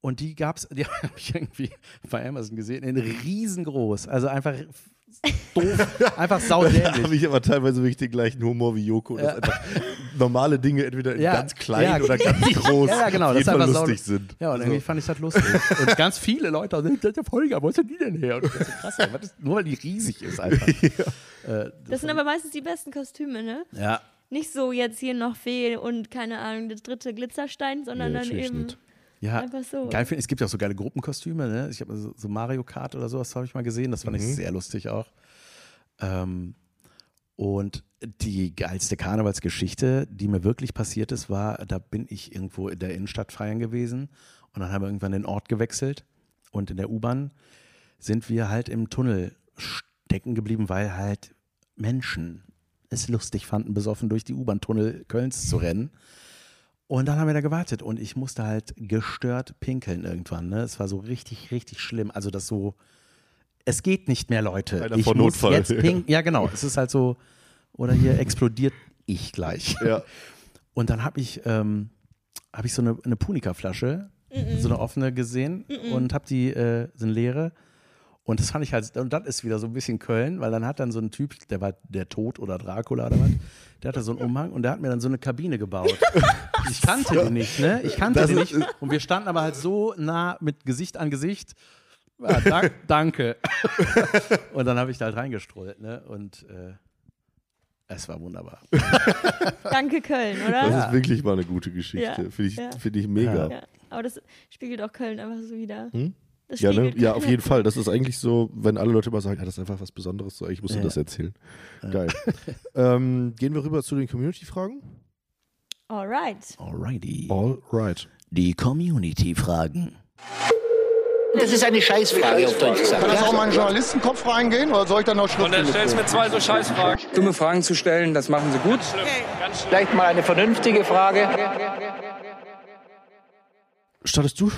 Und die gab's, die habe ich irgendwie bei Amazon gesehen, in riesengroß. Also einfach doof, einfach Da saudämlich. habe ich aber teilweise wirklich den gleichen Humor wie Joko. Dass Ja. einfach normale Dinge entweder in Ja. ganz klein Ja. oder ganz groß Ja, ja, genau, das ist einfach sau- lustig sind. Ja, und So. irgendwie fand ich das lustig. Und ganz viele Leute, der der Folger, wo ist denn die denn her? Und ich dachte, krass, ist, nur weil die riesig ist einfach. Äh, Das sind aber meistens die besten Kostüme, ne? ja, Nicht so jetzt hier noch Fehl und keine Ahnung, das dritte Glitzerstein, sondern Nee, dann eben nicht. Ja. einfach so. Geil finde, es gibt ja auch so geile Gruppenkostüme, ne? Ich habe so, so Mario Kart oder sowas habe ich mal gesehen, das fand ich sehr lustig auch. Ähm, und die geilste Karnevalsgeschichte, die mir wirklich passiert ist, war, da bin ich irgendwo in der Innenstadt feiern gewesen und dann haben wir irgendwann den Ort gewechselt und in der U-Bahn sind wir halt im Tunnel stecken geblieben, weil halt Menschen es lustig fanden, besoffen durch die U-Bahn-Tunnel Kölns zu rennen. Und dann haben wir da gewartet und ich musste halt gestört pinkeln irgendwann. Ne? Es war so richtig, richtig schlimm. Also das so, es geht nicht mehr, Leute. Einer ich vor muss Notfall, jetzt ja. pinkeln. Ja, genau. Es ist halt so, oder hier explodiert ich gleich. Ja. Und dann habe ich, ähm, hab ich so eine, eine Punika-Flasche, so eine offene gesehen und habe die, äh, so eine leere. Und das fand ich halt, und das ist wieder so ein bisschen Köln, weil dann hat dann so ein Typ, der war der Tod oder Dracula oder was, der hatte so einen Umhang und der hat mir dann so eine Kabine gebaut. Ich kannte die nicht, ne? Ich kannte Das die ist- nicht. Und wir standen aber halt so nah mit Gesicht an Gesicht. Ja, dank, danke. Und dann habe ich da halt reingestrollt, ne? Und äh, es war wunderbar. Danke Köln, Das oder? ist wirklich mal eine gute Geschichte. Ja. Finde ich, Ja. find ich mega. Ja. Aber das spiegelt auch Köln einfach so wieder. Hm? Das Ja, ne? ja, auf jeden Fall. Das ist eigentlich so, wenn alle Leute immer sagen, ja, das ist einfach was Besonderes, so, ich muss dir Ja. das erzählen. Geil. ähm, gehen wir rüber zu den Community-Fragen? Alright. Alrighty. All right. Die Community-Fragen. Das ist eine Scheißfrage auf Deutsch gesagt. Kann das ja? auch mal in den Journalistenkopf reingehen oder soll ich dann noch Und dann stellst du mir zwei so Scheißfragen. Dumme Fragen zu stellen, das machen sie gut. Vielleicht mal eine vernünftige Frage. Startest du?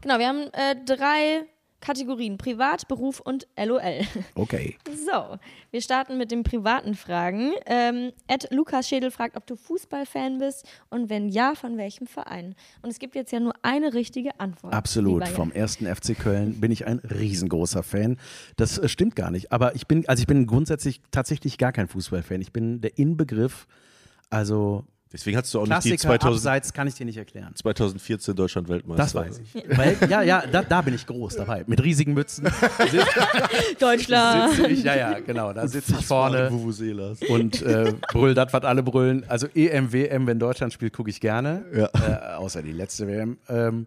Genau, wir haben äh, drei Kategorien Privat, Beruf und LOL. Okay. So, wir starten mit den privaten Fragen. Ähm, Ed Lukas Schädel fragt, ob du Fußballfan bist und wenn ja, von welchem Verein? Und es gibt jetzt ja nur eine richtige Antwort. Absolut. Vom ersten FC Köln bin ich ein riesengroßer Fan. Das äh, stimmt gar nicht. Aber ich bin, also ich bin grundsätzlich tatsächlich gar kein Fußballfan. Ich bin der Inbegriff, also Deswegen hast du auch nicht die Klassiker 2000, abseits kann ich dir nicht erklären. 2014 Deutschland Weltmeister. Das weiß ich. Weil, ja, ja, da, da bin ich groß dabei. Mit riesigen Mützen. Deutschland. Ich, ja, ja, genau. Da sitze ich vorne und äh, brüll das, was alle brüllen. Also EM, WM, wenn Deutschland spielt, gucke ich gerne. Ja. Äh, außer die letzte WM. Ähm,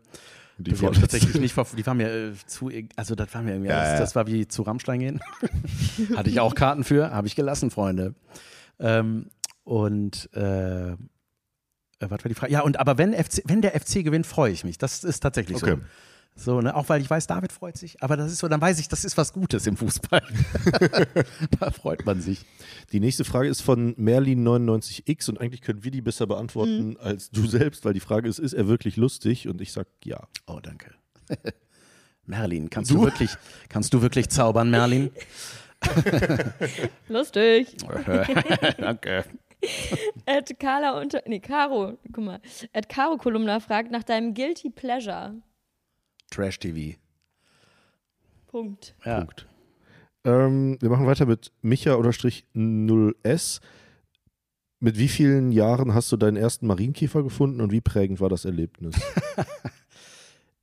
Die die, tatsächlich nicht Die war mir äh, zu, also das war mir irgendwie, Ja, das, ja. das war wie zu Rammstein gehen. Hatte ich auch Karten für, habe ich gelassen, Freunde. Ähm, und äh, äh, was war die Frage? Ja, und aber wenn, FC, wenn der FC gewinnt, freue ich mich. Das ist tatsächlich Okay. so. So, ne? Auch weil ich weiß, David freut sich, aber das ist so, dann weiß ich, das ist was Gutes im Fußball. da freut man sich. Die nächste Frage ist von Merlin99x und eigentlich können wir die besser beantworten als du selbst, weil die Frage ist, ist er wirklich lustig? Und ich sag ja. Oh, danke. Merlin, kannst du? wirklich, kannst du wirklich zaubern, Merlin? Lustig. danke. Ed Carla unter. Nee, Caro. Guck mal. Ed Caro Kolumna fragt nach deinem Guilty Pleasure. Trash TV. Punkt. Ja. Punkt. Ähm, wir machen weiter mit Micha-0S. Mit wie vielen Jahren hast du deinen ersten Marienkäfer gefunden und wie prägend war das Erlebnis?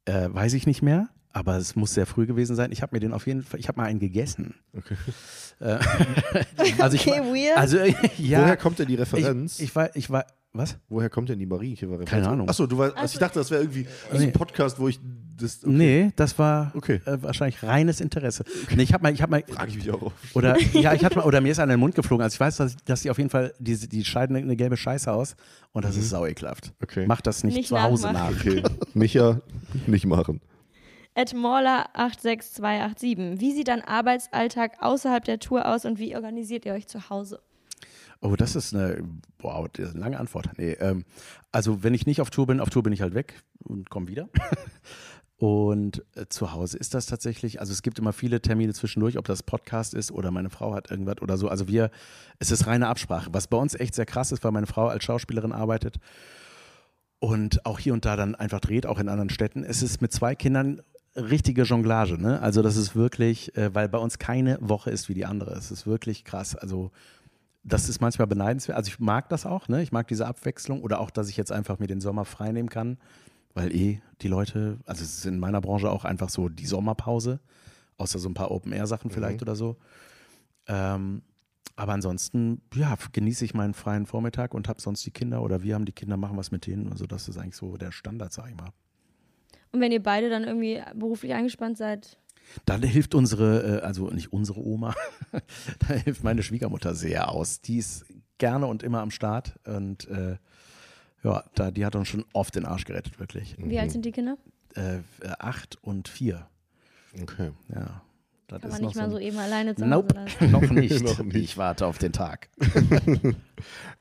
Äh, weiß ich nicht mehr, aber es muss sehr früh gewesen sein. Ich habe mir den auf jeden Fall, ich habe mal einen gegessen. Okay. Äh, also ich, Okay, weird. Also, äh, ja. Woher kommt denn die Referenz? Ich, ich war, ich war, was? Woher kommt denn die Marienkäfer-Referenz? Keine Ahnung. Achso, du weißt, also ich dachte, das wäre irgendwie aus einem Podcast, wo ich das. okay. Nee, das war Okay. äh, wahrscheinlich reines Interesse. Nee, ich habe mal, ich habe mal, Frage ich mich auch. oder ja, ich hatte mal, oder mir ist in den Mund geflogen. Also ich weiß, dass, dass die auf jeden Fall, die, die scheiden eine gelbe Scheiße aus und das ist sau ekelhaft. Okay. Macht das nicht, Nicht zu Hause nachmachen. nach. Okay. Micha, nicht machen. Ed Morla 86287. Wie sieht dein Arbeitsalltag außerhalb der Tour aus und wie organisiert ihr euch zu Hause? Oh, das ist eine, wow, das ist eine lange Antwort. Nee, ähm, also wenn ich nicht auf Tour bin, auf Tour bin ich halt weg und komme wieder. Und äh, zu Hause ist das tatsächlich, also es gibt immer viele Termine zwischendurch, ob das Podcast ist oder meine Frau hat irgendwas oder so. Also wir, es ist reine Absprache. Was bei uns echt sehr krass ist, weil meine Frau als Schauspielerin arbeitet und auch hier und da dann einfach dreht, auch in anderen Städten. Es ist mit zwei Kindern richtige Jonglage, ne? Also das ist wirklich, äh, weil bei uns keine Woche ist wie die andere. Es ist wirklich krass. Also das ist manchmal beneidenswert. Also ich mag das auch, ne? Ich mag diese Abwechslung oder auch, dass ich jetzt einfach mir den Sommer frei nehmen kann, weil eh die Leute, also es ist in meiner Branche auch einfach so die Sommerpause, außer so ein paar Open-Air-Sachen vielleicht oder so. Ähm, aber ansonsten, ja, genieße ich meinen freien Vormittag und habe sonst die Kinder oder wir haben die Kinder, machen was mit denen. Also das ist eigentlich so der Standard, sag ich mal. Und wenn ihr beide dann irgendwie beruflich eingespannt seid, Da hilft unsere, äh, also nicht unsere Oma, da hilft meine Schwiegermutter sehr aus. Die ist gerne und immer am Start und äh, ja, da, die hat uns schon oft den Arsch gerettet, wirklich. wie alt sind die Kinder? Äh, äh, acht und vier. Okay. Ja. Das Kann ist man noch nicht mal so ein- eben alleine zu Nope, noch nicht. Noch nicht. Ich warte auf den Tag.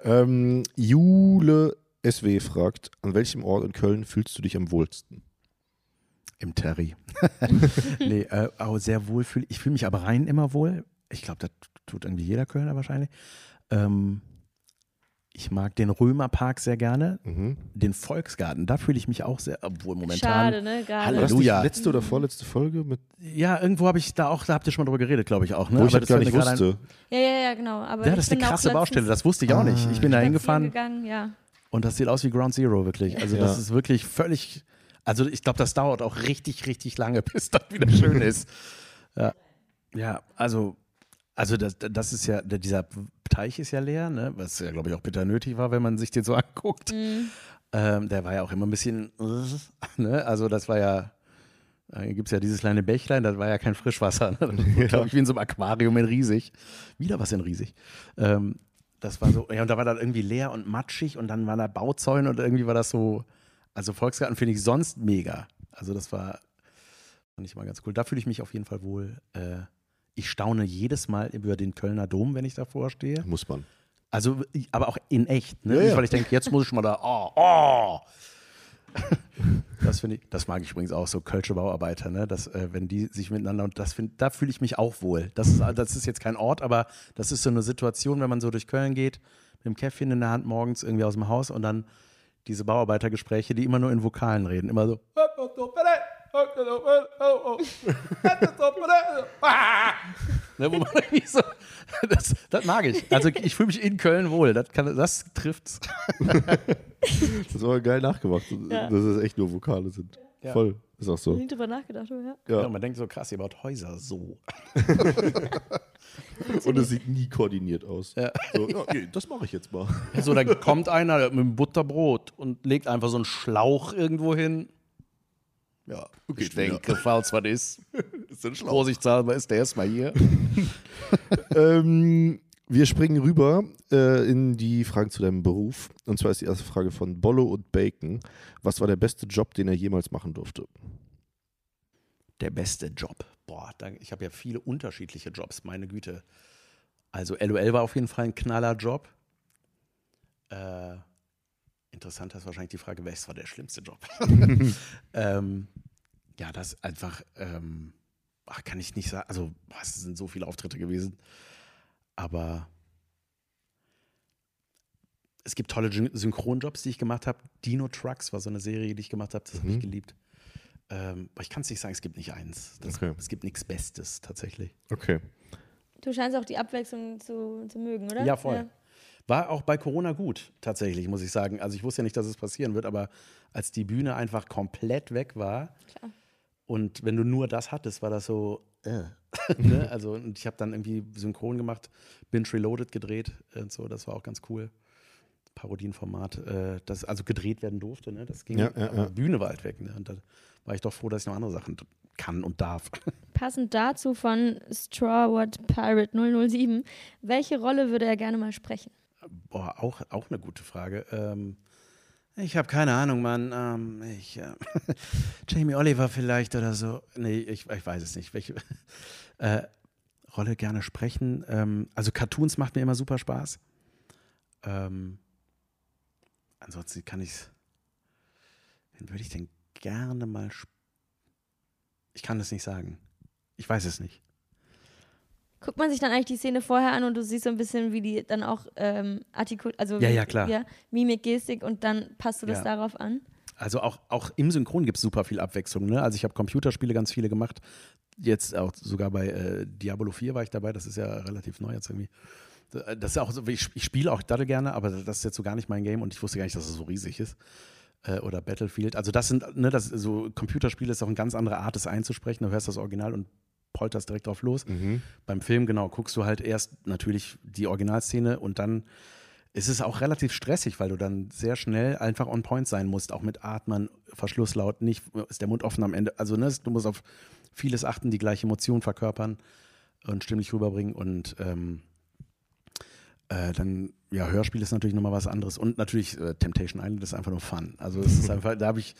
Ähm, Jule SW fragt, an welchem Ort in Köln fühlst du dich am wohlsten? Im Terry. nee, äh, auch sehr wohl fühle ich. fühle mich aber rein immer wohl. Ich glaube, das tut irgendwie jeder Kölner wahrscheinlich. Ähm, ich mag den Römerpark sehr gerne. Mhm. Den Volksgarten, da fühle ich mich auch sehr, obwohl momentan. Schade, ne? Gerade. Halleluja. die letzte oder vorletzte Folge mit, Ja, irgendwo habe ich da auch, da habt ihr schon mal drüber geredet, glaube ich auch. Ne? wo ich Aber das gar nicht wusste. Ja, ja, ja, genau. Aber Ein, ja, das ist eine krasse Baustelle, das wusste ich auch nicht. Ich bin da hingefahren gegangen, ja. und das sieht aus wie Ground Zero, wirklich. Also, Ja. das ist wirklich völlig. Also, ich glaube, das dauert auch richtig, richtig lange, bis das wieder schön ist. Ja, ja also. Also das, das ist ja, der- dieser Teich ist ja leer, ne? was ja, glaube ich, auch bitter nötig war, wenn man sich den so anguckt. Ähm, der war ja auch immer ein bisschen, ne? also das war ja, da gibt es ja dieses kleine Bächlein, das war ja kein Frischwasser. Ne? Das war, glaub ich, wie in so einem Aquarium in riesig. Wieder was in riesig. Ähm, das war so, ja, und da war das irgendwie leer und matschig und dann waren da Bauzäune und irgendwie war das so, also Volksgarten finde ich sonst mega. Also das war, fand ich mal ganz cool. Da fühle ich mich auf jeden Fall wohl. Äh, ich staune jedes Mal über den Kölner Dom, wenn ich davor stehe. Muss man. Also, aber auch in echt. Ne? Ja, Nicht, weil ich denke, jetzt muss ich mal da, oh, oh. Das finde ich, das mag ich übrigens auch, so Kölsche Bauarbeiter, ne? Das, äh, wenn die sich miteinander und das find, da fühle ich mich auch wohl. Das ist, das ist jetzt kein Ort, aber das ist so eine Situation, wenn man so durch Köln geht, mit dem Käffchen in der Hand morgens irgendwie aus dem Haus und dann diese Bauarbeitergespräche, die immer nur in Vokalen reden, immer so. Ne, wo man irgendwie so, das, das mag ich. Also ich fühle mich in Köln wohl. Das, kann, das trifft's. Das war geil nachgemacht, Ja. dass es echt nur Vokale sind. Ja. Voll. Ist auch so. Nie drüber nachgedacht, oder? Ja. Ja, man denkt so krass, ihr baut Häuser so. Und es sieht nie koordiniert aus. Ja. So, ja, okay, das mache ich jetzt mal. So, dann kommt einer mit einem Butterbrot und legt einfach so einen Schlauch irgendwo hin. Ja, ich wieder. denke, falls was ist, Ist ein vorsichtshalber ist der erstmal hier. ähm, wir springen rüber äh, in die Fragen zu deinem Beruf. Und zwar ist die erste Frage von Bollo und Bacon. Was war der beste Job, den er jemals machen durfte? Der beste Job. Boah, da, ich habe ja viele unterschiedliche Jobs, meine Güte. Also LOL war auf jeden Fall ein knaller Job. Äh, interessanter ist wahrscheinlich die Frage, welches war der schlimmste Job? ähm, ja, das einfach, ähm, ach, kann ich nicht sagen. Also, boah, es sind so viele Auftritte gewesen. Aber es gibt tolle Syn- Synchronjobs, die ich gemacht habe. Dino Trucks war so eine Serie, die ich gemacht habe. Das habe ich geliebt. Ähm, aber ich kann es nicht sagen, es gibt nicht eins. Das, Okay. Es gibt nichts Bestes tatsächlich. Okay. Du scheinst auch die Abwechslung zu, zu mögen, oder? Ja, voll. War auch bei Corona gut, tatsächlich, muss ich sagen. Also ich wusste ja nicht, dass es passieren wird, aber als die Bühne einfach komplett weg war Klar. und wenn du nur das hattest, war das so, äh. ne? Also und ich habe dann irgendwie synchron gemacht, Binge Reloaded gedreht und so, das war auch ganz cool. Parodienformat, äh, das also gedreht werden durfte, ne? Das ging, Ja, ja, aber ja. Bühne war halt weg, ne? Und da war ich doch froh, dass ich noch andere Sachen kann und darf. Passend dazu von Strawward Pirate 007. Welche Rolle würde er gerne mal sprechen? Boah, auch, auch eine gute Frage. Ähm, ich habe keine Ahnung, Mann. Ähm, ich, äh, Jamie Oliver vielleicht oder so. Nee, ich, ich weiß es nicht. Welche äh, Rolle gerne sprechen? Ähm, also Cartoons macht mir immer super Spaß. Ähm, ansonsten kann ich Wen würde ich denn gerne mal Ich kann das nicht sagen. Ich weiß es nicht. Guckt man sich dann eigentlich die Szene vorher an und du siehst so ein bisschen, wie die dann auch ähm, artikuliert, also Ja, wie- ja, klar. Ja, Mimik, Gestik und dann passt du das Ja. darauf an. Also auch, auch im Synchron gibt es super viel Abwechslung. Ne? Also ich habe Computerspiele ganz viele gemacht. Jetzt auch sogar bei äh, Diablo 4 war ich dabei. Das ist ja relativ neu jetzt irgendwie. Das ist auch so, ich, ich spiele auch Daddle gerne, aber das ist jetzt so gar nicht mein Game und ich wusste gar nicht, dass es so riesig ist. Äh, oder Battlefield. Also das sind, ne, das so Computerspiele ist auch eine ganz andere Art, das einzusprechen. Du hörst das Original und polterst direkt drauf los. Beim Film, genau, guckst du halt erst natürlich die Originalszene und dann ist es auch relativ stressig, weil du dann sehr schnell einfach on point sein musst, auch mit Atmen, Verschlusslaut, nicht ist der Mund offen am Ende. Also ne, du musst auf vieles achten, die gleiche Emotion verkörpern und stimmlich rüberbringen und ähm, äh, dann, ja, Hörspiel ist natürlich nochmal was anderes und natürlich äh, Temptation Island ist einfach nur Fun. Also es ist einfach, da habe ich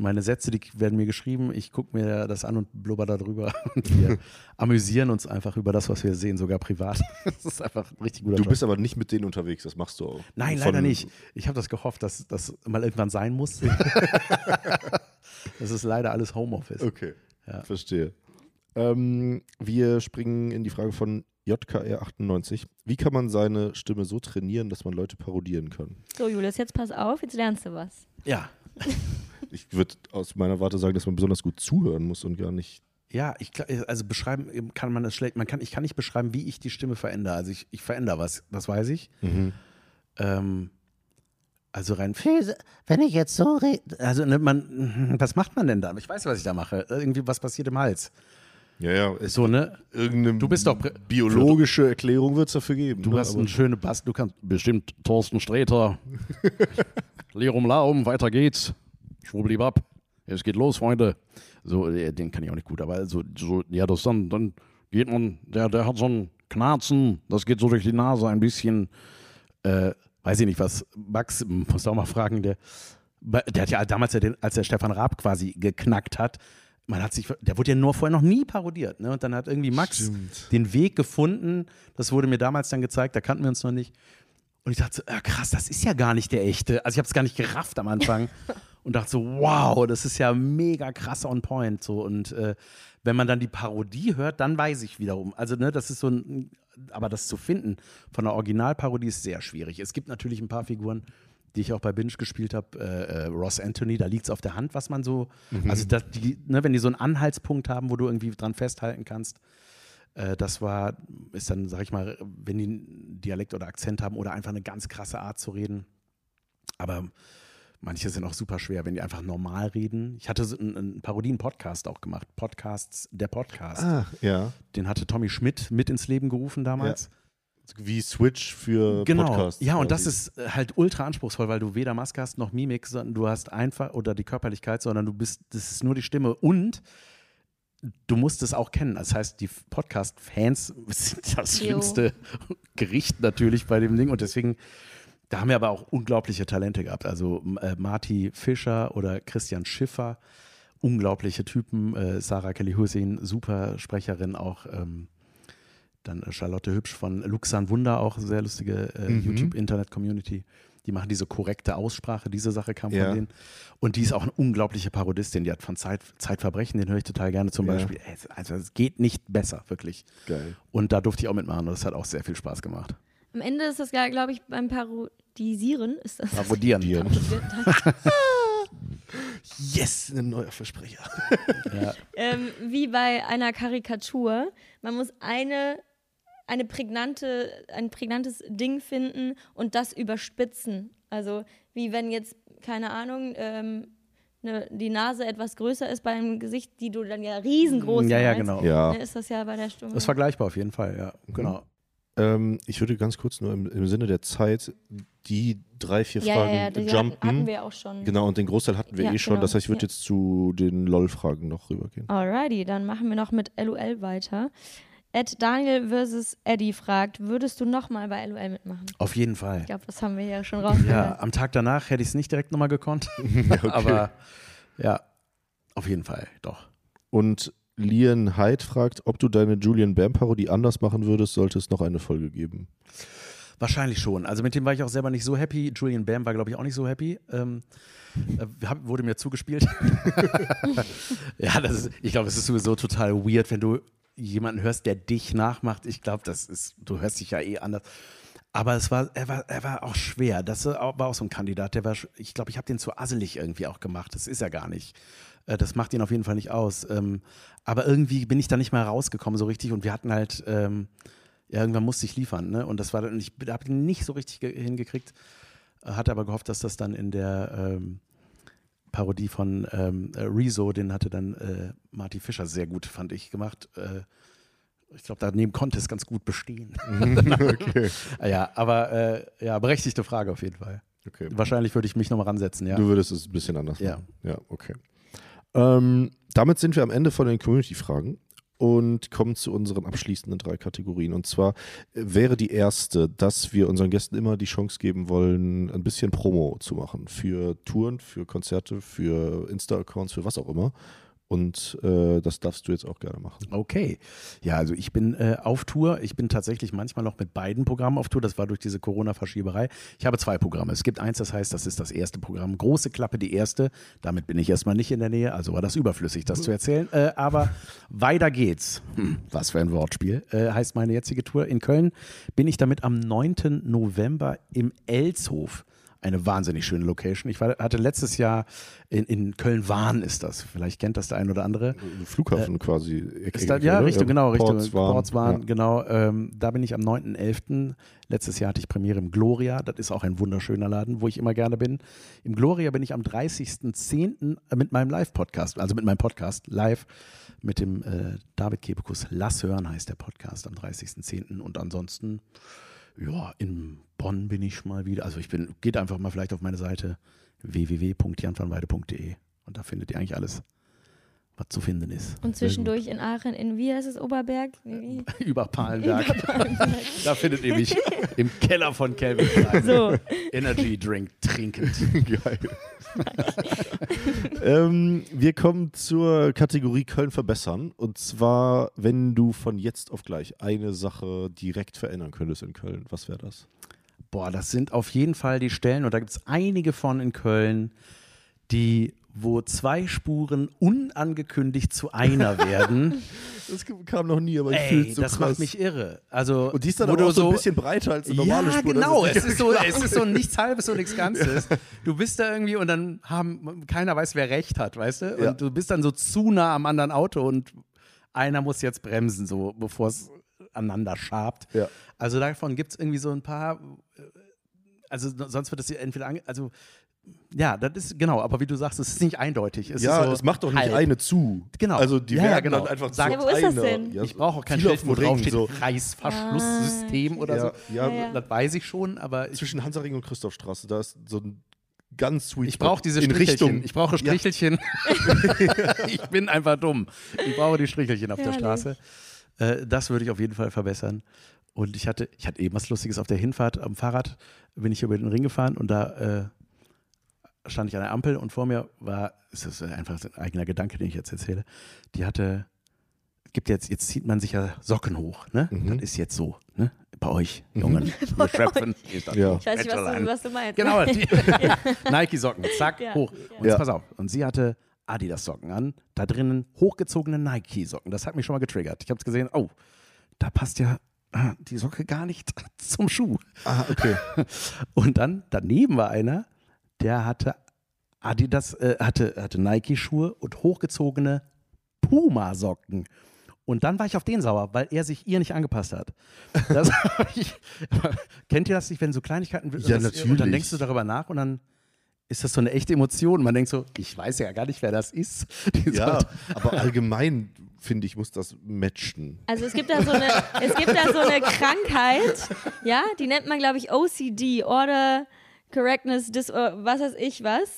meine Sätze, die werden mir geschrieben, ich gucke mir das an und blubber darüber und wir amüsieren uns einfach über das, was wir sehen, sogar privat. Das ist einfach ein richtig guter Du Job. bist aber nicht mit denen unterwegs, das machst du auch. Nein, Von- leider nicht. Ich habe das gehofft, dass das mal irgendwann sein muss. das ist leider alles Homeoffice. Okay, Ja. verstehe. Ähm, wir springen in die Frage von JKR98. Wie kann man seine Stimme so trainieren, dass man Leute parodieren kann? So, Julius, jetzt pass auf, jetzt lernst du was. Ja, Ich würde aus meiner Warte sagen, dass man besonders gut zuhören muss und gar nicht. ja, ich, also beschreiben kann man das schlecht. Man kann, ich kann nicht beschreiben, wie ich die Stimme verändere. Also ich, ich verändere was, das weiß ich. Ähm, also rein, wenn ich jetzt so rede, also ne, man, was macht man denn da? Ich weiß, was ich da mache. Irgendwie was passiert im Hals. Ja, ja, es So, ne? irgendeine Du bist doch biologische Erklärung wird es dafür geben. Du ne? hast Aber- einen schönen Bass, du kannst bestimmt Thorsten Sträter. Lerum Laum, weiter geht's. Schwublibab. Es geht los, Freunde. So, äh, den kann ich auch nicht gut, aber so, so ja, das dann, dann geht man, der, der hat so ein Knarzen, das geht so durch die Nase ein bisschen, äh, weiß ich nicht was, Max, musst du auch mal fragen, der, der hat ja damals, als der Stefan Raab quasi geknackt hat, man hat sich, der wurde ja nur vorher noch nie parodiert, ne? Und dann hat irgendwie Max Stimmt. den Weg gefunden. Das wurde mir damals dann gezeigt, da kannten wir uns noch nicht. Und ich dachte so, ah, krass, das ist ja gar nicht der echte. Also ich habe es gar nicht gerafft am Anfang. und dachte so, wow, das ist ja mega krass on point. So. Und äh, wenn man dann die Parodie hört, dann weiß ich wiederum. Also, ne, das ist so ein, aber das zu finden von der Originalparodie ist sehr schwierig. Es gibt natürlich ein paar Figuren, die ich auch bei Binge gespielt habe, äh, äh, Ross Anthony, da liegt es auf der Hand, was man so, also das, die, ne, wenn die so einen Anhaltspunkt haben, wo du irgendwie dran festhalten kannst, äh, das war, ist dann, sag ich mal, wenn die einen Dialekt oder Akzent haben oder einfach eine ganz krasse Art zu reden. Aber manche sind auch super schwer, wenn die einfach normal reden. Ich hatte so einen, einen Parodien-Podcast auch gemacht, Podcasts, der Podcast. Ah, ja. Den hatte Tommy Schmidt mit ins Leben gerufen damals. Wie Switch für Genau. Podcasts. ja, und das ist äh, halt ultra anspruchsvoll, weil du weder Maske hast noch Mimik, sondern du hast einfach oder die Körperlichkeit, sondern du bist, das ist nur die Stimme und du musst es auch kennen. Das heißt, die Podcast-Fans sind das Jo. schlimmste Gericht natürlich bei dem Ding und deswegen, da haben wir aber auch unglaubliche Talente gehabt. Also äh, Marty Fischer oder Christian Schiffer, unglaubliche Typen. Äh, Sarah Kelly Hussein, super Sprecherin auch. Ähm, dann äh, Charlotte Hübsch von Luxan Wunder, auch sehr lustige äh, Mhm. YouTube-Internet-Community. Die machen diese korrekte Aussprache. Diese Sache kam Ja. von denen. Und die ist auch eine unglaubliche Parodistin. Die hat von Zeit, Zeitverbrechen, den höre ich total gerne zum Ja. Beispiel. Ey, Also es geht nicht besser, wirklich. Geil. Und da durfte ich auch mitmachen und das hat auch sehr viel Spaß gemacht. Am Ende ist das, glaube ich, beim Parodisieren ist das. Parodieren. Yes, ein neuer Versprecher. Ja. ähm, wie bei einer Karikatur. Man muss eine, eine prägnante, ein prägnantes Ding finden und das überspitzen. Also wie wenn jetzt, keine Ahnung, ähm, ne, die Nase etwas größer ist bei einem Gesicht, die du dann ja riesengroß Ja, ja, genau. Ja. ne, ist das ja bei der Stimme. Das ist vergleichbar auf jeden Fall, ja. Genau. Ähm, ich würde ganz kurz nur im, im Sinne der Zeit die drei, vier ja, Fragen ja, ja, die jumpen. hatten, wir auch schon. Genau, und den Großteil hatten wir Ja, eh schon. genau, Das heißt, ich würde ja. jetzt zu den LOL-Fragen noch rübergehen. Alrighty, dann machen wir noch mit LOL weiter. Ed Daniel versus Eddie fragt, würdest du nochmal bei LOL mitmachen? Auf jeden Fall. Ich glaube, das haben wir ja schon Ja, rausgehört. am Tag danach hätte ich es nicht direkt nochmal gekonnt. Aber ja, auf jeden Fall, doch. Und Lian Hyde fragt, ob du deine Julian Bam-Parodie anders machen würdest, sollte es noch eine Folge geben. Wahrscheinlich schon. Also mit dem war ich auch selber nicht so happy. Julian Bam war, glaube ich, auch nicht so happy. Ähm, äh, hab, wurde mir zugespielt. ja, das ist, ich glaube, es ist sowieso total weird, wenn du jemanden hörst, der dich nachmacht. Ich glaube, das ist, du hörst dich ja eh anders. Aber es war, er war, er war auch schwer. Das war auch so ein Kandidat, der war, ich glaube, ich habe den zu asselig irgendwie auch gemacht. Das ist er gar nicht. Äh, Das macht ihn auf jeden Fall nicht aus. Ähm, Aber irgendwie bin ich da nicht mehr rausgekommen so richtig und wir hatten halt, ähm, ja, irgendwann musste ich liefern, ne? Und das war dann, ich habe ihn nicht so richtig ge- hingekriegt, äh, hatte aber gehofft, dass das dann in der ähm, Parodie von ähm, äh, Rezo, den hatte dann äh, Marty Fischer sehr gut, fand ich, gemacht. Äh, ich glaube, daneben konnte es ganz gut bestehen. okay. Ja, aber äh, ja, berechtigte Frage auf jeden Fall. okay. Wahrscheinlich würde ich mich nochmal ransetzen, ja. Du würdest es ein bisschen anders Ja. machen. Ja, okay. Ähm, damit sind wir am Ende von den Community-Fragen und kommen zu unseren abschließenden drei Kategorien. Und zwar äh, wäre die erste, dass wir unseren Gästen immer die Chance geben wollen, ein bisschen Promo zu machen für Touren, für Konzerte, für Insta-Accounts, für was auch immer. Und äh, das darfst du jetzt auch gerne machen. Okay. Ja, also ich bin äh, auf Tour. Ich bin tatsächlich manchmal noch mit beiden Programmen auf Tour. Das war durch diese Corona-Verschieberei. Ich habe zwei Programme. Es gibt eins, das heißt, das ist das erste Programm. Große Klappe, die erste. Damit bin ich erstmal nicht in der Nähe, also war das überflüssig, das zu erzählen. Äh, aber weiter geht's. Hm, was für ein Wortspiel. Äh, heißt meine jetzige Tour. In Köln bin ich damit am 9. November im Elshof. Eine wahnsinnig schöne Location. Ich war, hatte letztes Jahr in, in Köln-Wahn ist das. Vielleicht kennt das der ein oder andere. Flughafen quasi. Ist da, ja, Richtung, genau, Richtung. Portswan, Ja. genau. Ähm, da bin ich am 9.11. Letztes Jahr hatte ich Premiere im Gloria. Das ist auch ein wunderschöner Laden, wo ich immer gerne bin. Im Gloria bin ich am 30.10. mit meinem Live-Podcast, also mit meinem Podcast live mit dem äh, David Kebekus. Lass hören heißt der Podcast am 30.10. Und ansonsten, ja, in Bonn bin ich mal wieder. Also ich bin, geht einfach mal vielleicht auf meine Seite www.janvanweide.de und da findet ihr eigentlich alles, was zu finden ist. Und zwischendurch in Aachen, in wie heißt es, Oberberg? Wie? Über Palenberg. da findet ihr mich im Keller von Calvin Klein. So. Energy Drink trinkend. Geil. ähm, wir kommen zur Kategorie Köln verbessern. Und zwar, wenn du von jetzt auf gleich eine Sache direkt verändern könntest in Köln, was wäre das? Boah, das sind auf jeden Fall die Stellen, und da gibt es einige von in Köln, die, wo zwei Spuren unangekündigt zu einer werden. Das kam noch nie, aber ich fühle so das krass. macht mich irre. Also, Und die ist dann aber du auch so ein bisschen breiter als eine normale ja, Spur. genau. Es ist, so, es ist so nichts Halbes und nichts Ganzes. Du bist da irgendwie und dann haben, keiner weiß, wer recht hat, weißt du? Und Ja. du bist dann so zu nah am anderen Auto und einer muss jetzt bremsen, so bevor es aneinander schabt. Ja. Also davon gibt es irgendwie so ein paar, äh, also sonst wird das hier entweder, also ja, das ist, genau, aber wie du sagst, es ist nicht eindeutig. Es ja, so es macht doch nicht halb. eine zu. Genau. Also die Ja, ja, werden genau. dann einfach Sag- zu Ja, wo ist das denn? Ja, Ich brauche auch kein Schild, wo Ring, drauf steht so Reißverschlusssystem oder Ja, so. ja, Ja, ja. Das weiß ich schon, aber ich, zwischen Hansaring und Christophstraße, da ist so ein ganz sweet ich brauche diese in Strichelchen. Richtung. Ich brauche Strichelchen. ich bin einfach dumm. Ich brauche die Strichelchen auf der. Straße. Äh, das würde ich auf jeden Fall verbessern. Und ich hatte, ich hatte eben was Lustiges auf der Hinfahrt am Fahrrad, bin ich über den Ring gefahren und da äh, stand ich an der Ampel und vor mir war, es ist einfach ein eigener Gedanke, den ich jetzt erzähle, die hatte, gibt jetzt, jetzt zieht man sich ja Socken hoch, ne? Mhm. Das ist jetzt so, ne? Bei euch, Jungen, ihr Schöpfen. Seid Ja. Ich weiß nicht, was du, was du meinst. Genau, die Nike-Socken, zack, Ja. hoch. Und Ja. jetzt pass auf. Und sie hatte Adidas-Socken an, da drinnen hochgezogene Nike-Socken. Das hat mich schon mal getriggert. Ich habe gesehen, oh, da passt ja ah, die Socke gar nicht zum Schuh. Ah, okay. Und dann daneben war einer, der hatte Adidas, äh, hatte, hatte Nike-Schuhe und hochgezogene Puma-Socken. Und dann war ich auf den sauer, weil er sich ihr nicht angepasst hat. Ich, kennt ihr das nicht, wenn so Kleinigkeiten Ja, das- Und dann natürlich. denkst du darüber nach und dann ist das so eine echte Emotion. Man denkt so, ich weiß ja gar nicht, wer das ist. Ja, aber allgemein finde ich, muss das matchen. Also es gibt da so eine, es gibt da so eine Krankheit, ja, die nennt man, glaube ich, OCD, Order Correctness, Dis was weiß ich was.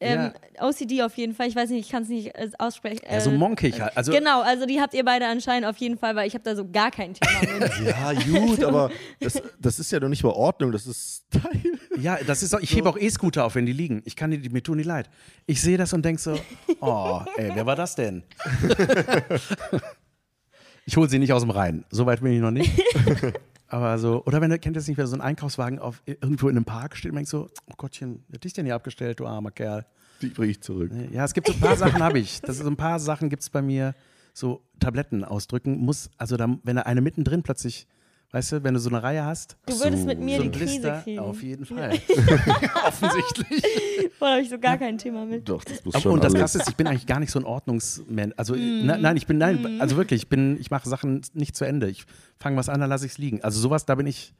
Ähm, OCD auf jeden Fall, ich weiß nicht, ich kann es nicht äh, aussprechen. ja, so Äh, monkig halt. Also, genau, also die habt ihr beide anscheinend auf jeden Fall, weil ich habe da so gar kein Thema mit. Ja, gut, aber das, das ist ja doch nicht mal Ordnung, das ist Style. Ja, das ist auch, ich hebe auch E-Scooter auf, wenn die liegen. Ich kann die, mir tun die leid. Ich sehe das und denke so, oh, ey, wer war das denn? ich hole sie nicht aus dem Rhein. So weit bin ich noch nicht. Aber so, oder wenn du kennt ihr das nicht, wenn so ein Einkaufswagen auf, irgendwo in einem Park steht und denkst so, oh Gottchen, wer hat dich denn hier abgestellt, du armer Kerl? Die bringe ich zurück. Ja, es gibt so ein paar Sachen, habe ich. Das ist so ein paar Sachen gibt es bei mir, so Tabletten ausdrücken. Muss, also da, wenn da eine mittendrin plötzlich, weißt du, wenn du so eine Reihe hast, Du würdest mit mir so die Krise Blister, kriegen. auf jeden Fall. Offensichtlich. Da habe ich so gar kein Thema mit. Doch, das muss Aber- schon und das. Krasse ist, ich bin eigentlich gar nicht so ein Ordnungsmensch. Also Mm. ne, nein, ich bin nein, also wirklich, ich bin, ich mache Sachen nicht zu Ende. Ich fange was an, dann lasse ich es liegen. Also sowas, da bin ich.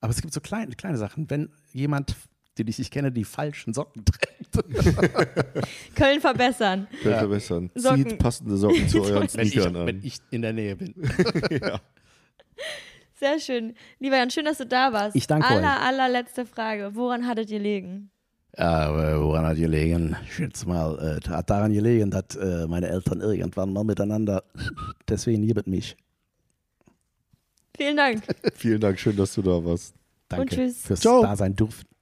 Aber es gibt so kleine, kleine Sachen. Wenn jemand, den ich nicht kenne, die falschen Socken trägt, Köln verbessern. Könnt verbessern. Socken. Zieht passende Socken zu euren wenn Sneakern wenn an. ich in der Nähe bin. Sehr schön. Lieber Jan, schön, dass du da warst. Ich danke Aller, allerletzte Frage. Woran hattet ihr liegen? Ja, aber woran hat gelegen? Ich schätze mal, äh, hat daran gelegen, dass äh, meine Eltern irgendwann mal miteinander, deswegen liebet mich. Vielen Dank. Vielen Dank, schön, dass du da warst. Danke tschüss. fürs Ciao. Dasein dürfen.